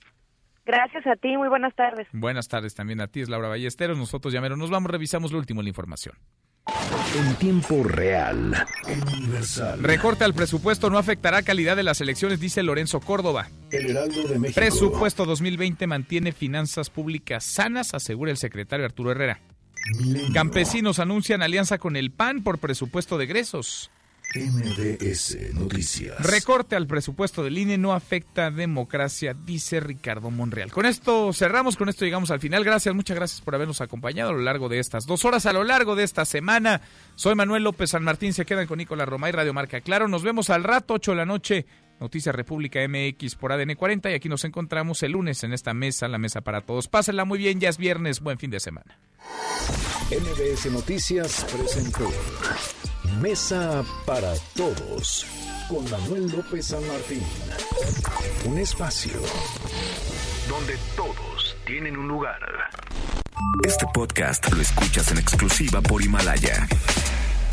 Gracias a ti, muy buenas tardes. Buenas tardes también a ti, es Laura Ballesteros. Nosotros ya nos vamos, revisamos lo último en la información. En tiempo real. Universal. Recorte al presupuesto no afectará calidad de las elecciones, dice Lorenzo Córdoba. El Heraldo de México. Presupuesto 2020 mantiene finanzas públicas sanas, asegura el secretario Arturo Herrera. Milenio. Campesinos anuncian alianza con el PAN por presupuesto de egresos. MBS Noticias. Recorte al presupuesto del INE no afecta democracia, dice Ricardo Monreal. Con esto cerramos, con esto llegamos al final. Gracias, muchas gracias por habernos acompañado a lo largo de estas dos horas, a lo largo de esta semana. Soy Manuel López San Martín, se quedan con Nicolás Romay, Radio Marca Claro. Nos vemos al rato, 8 de la noche. Noticias República MX por ADN 40 y aquí nos encontramos el lunes en esta mesa, la mesa para todos. Pásenla muy bien, ya es viernes, buen fin de semana. MBS Noticias presentó Mesa para Todos con Manuel López San Martín. Un espacio donde todos tienen un lugar. Este podcast lo escuchas en exclusiva por Himalaya.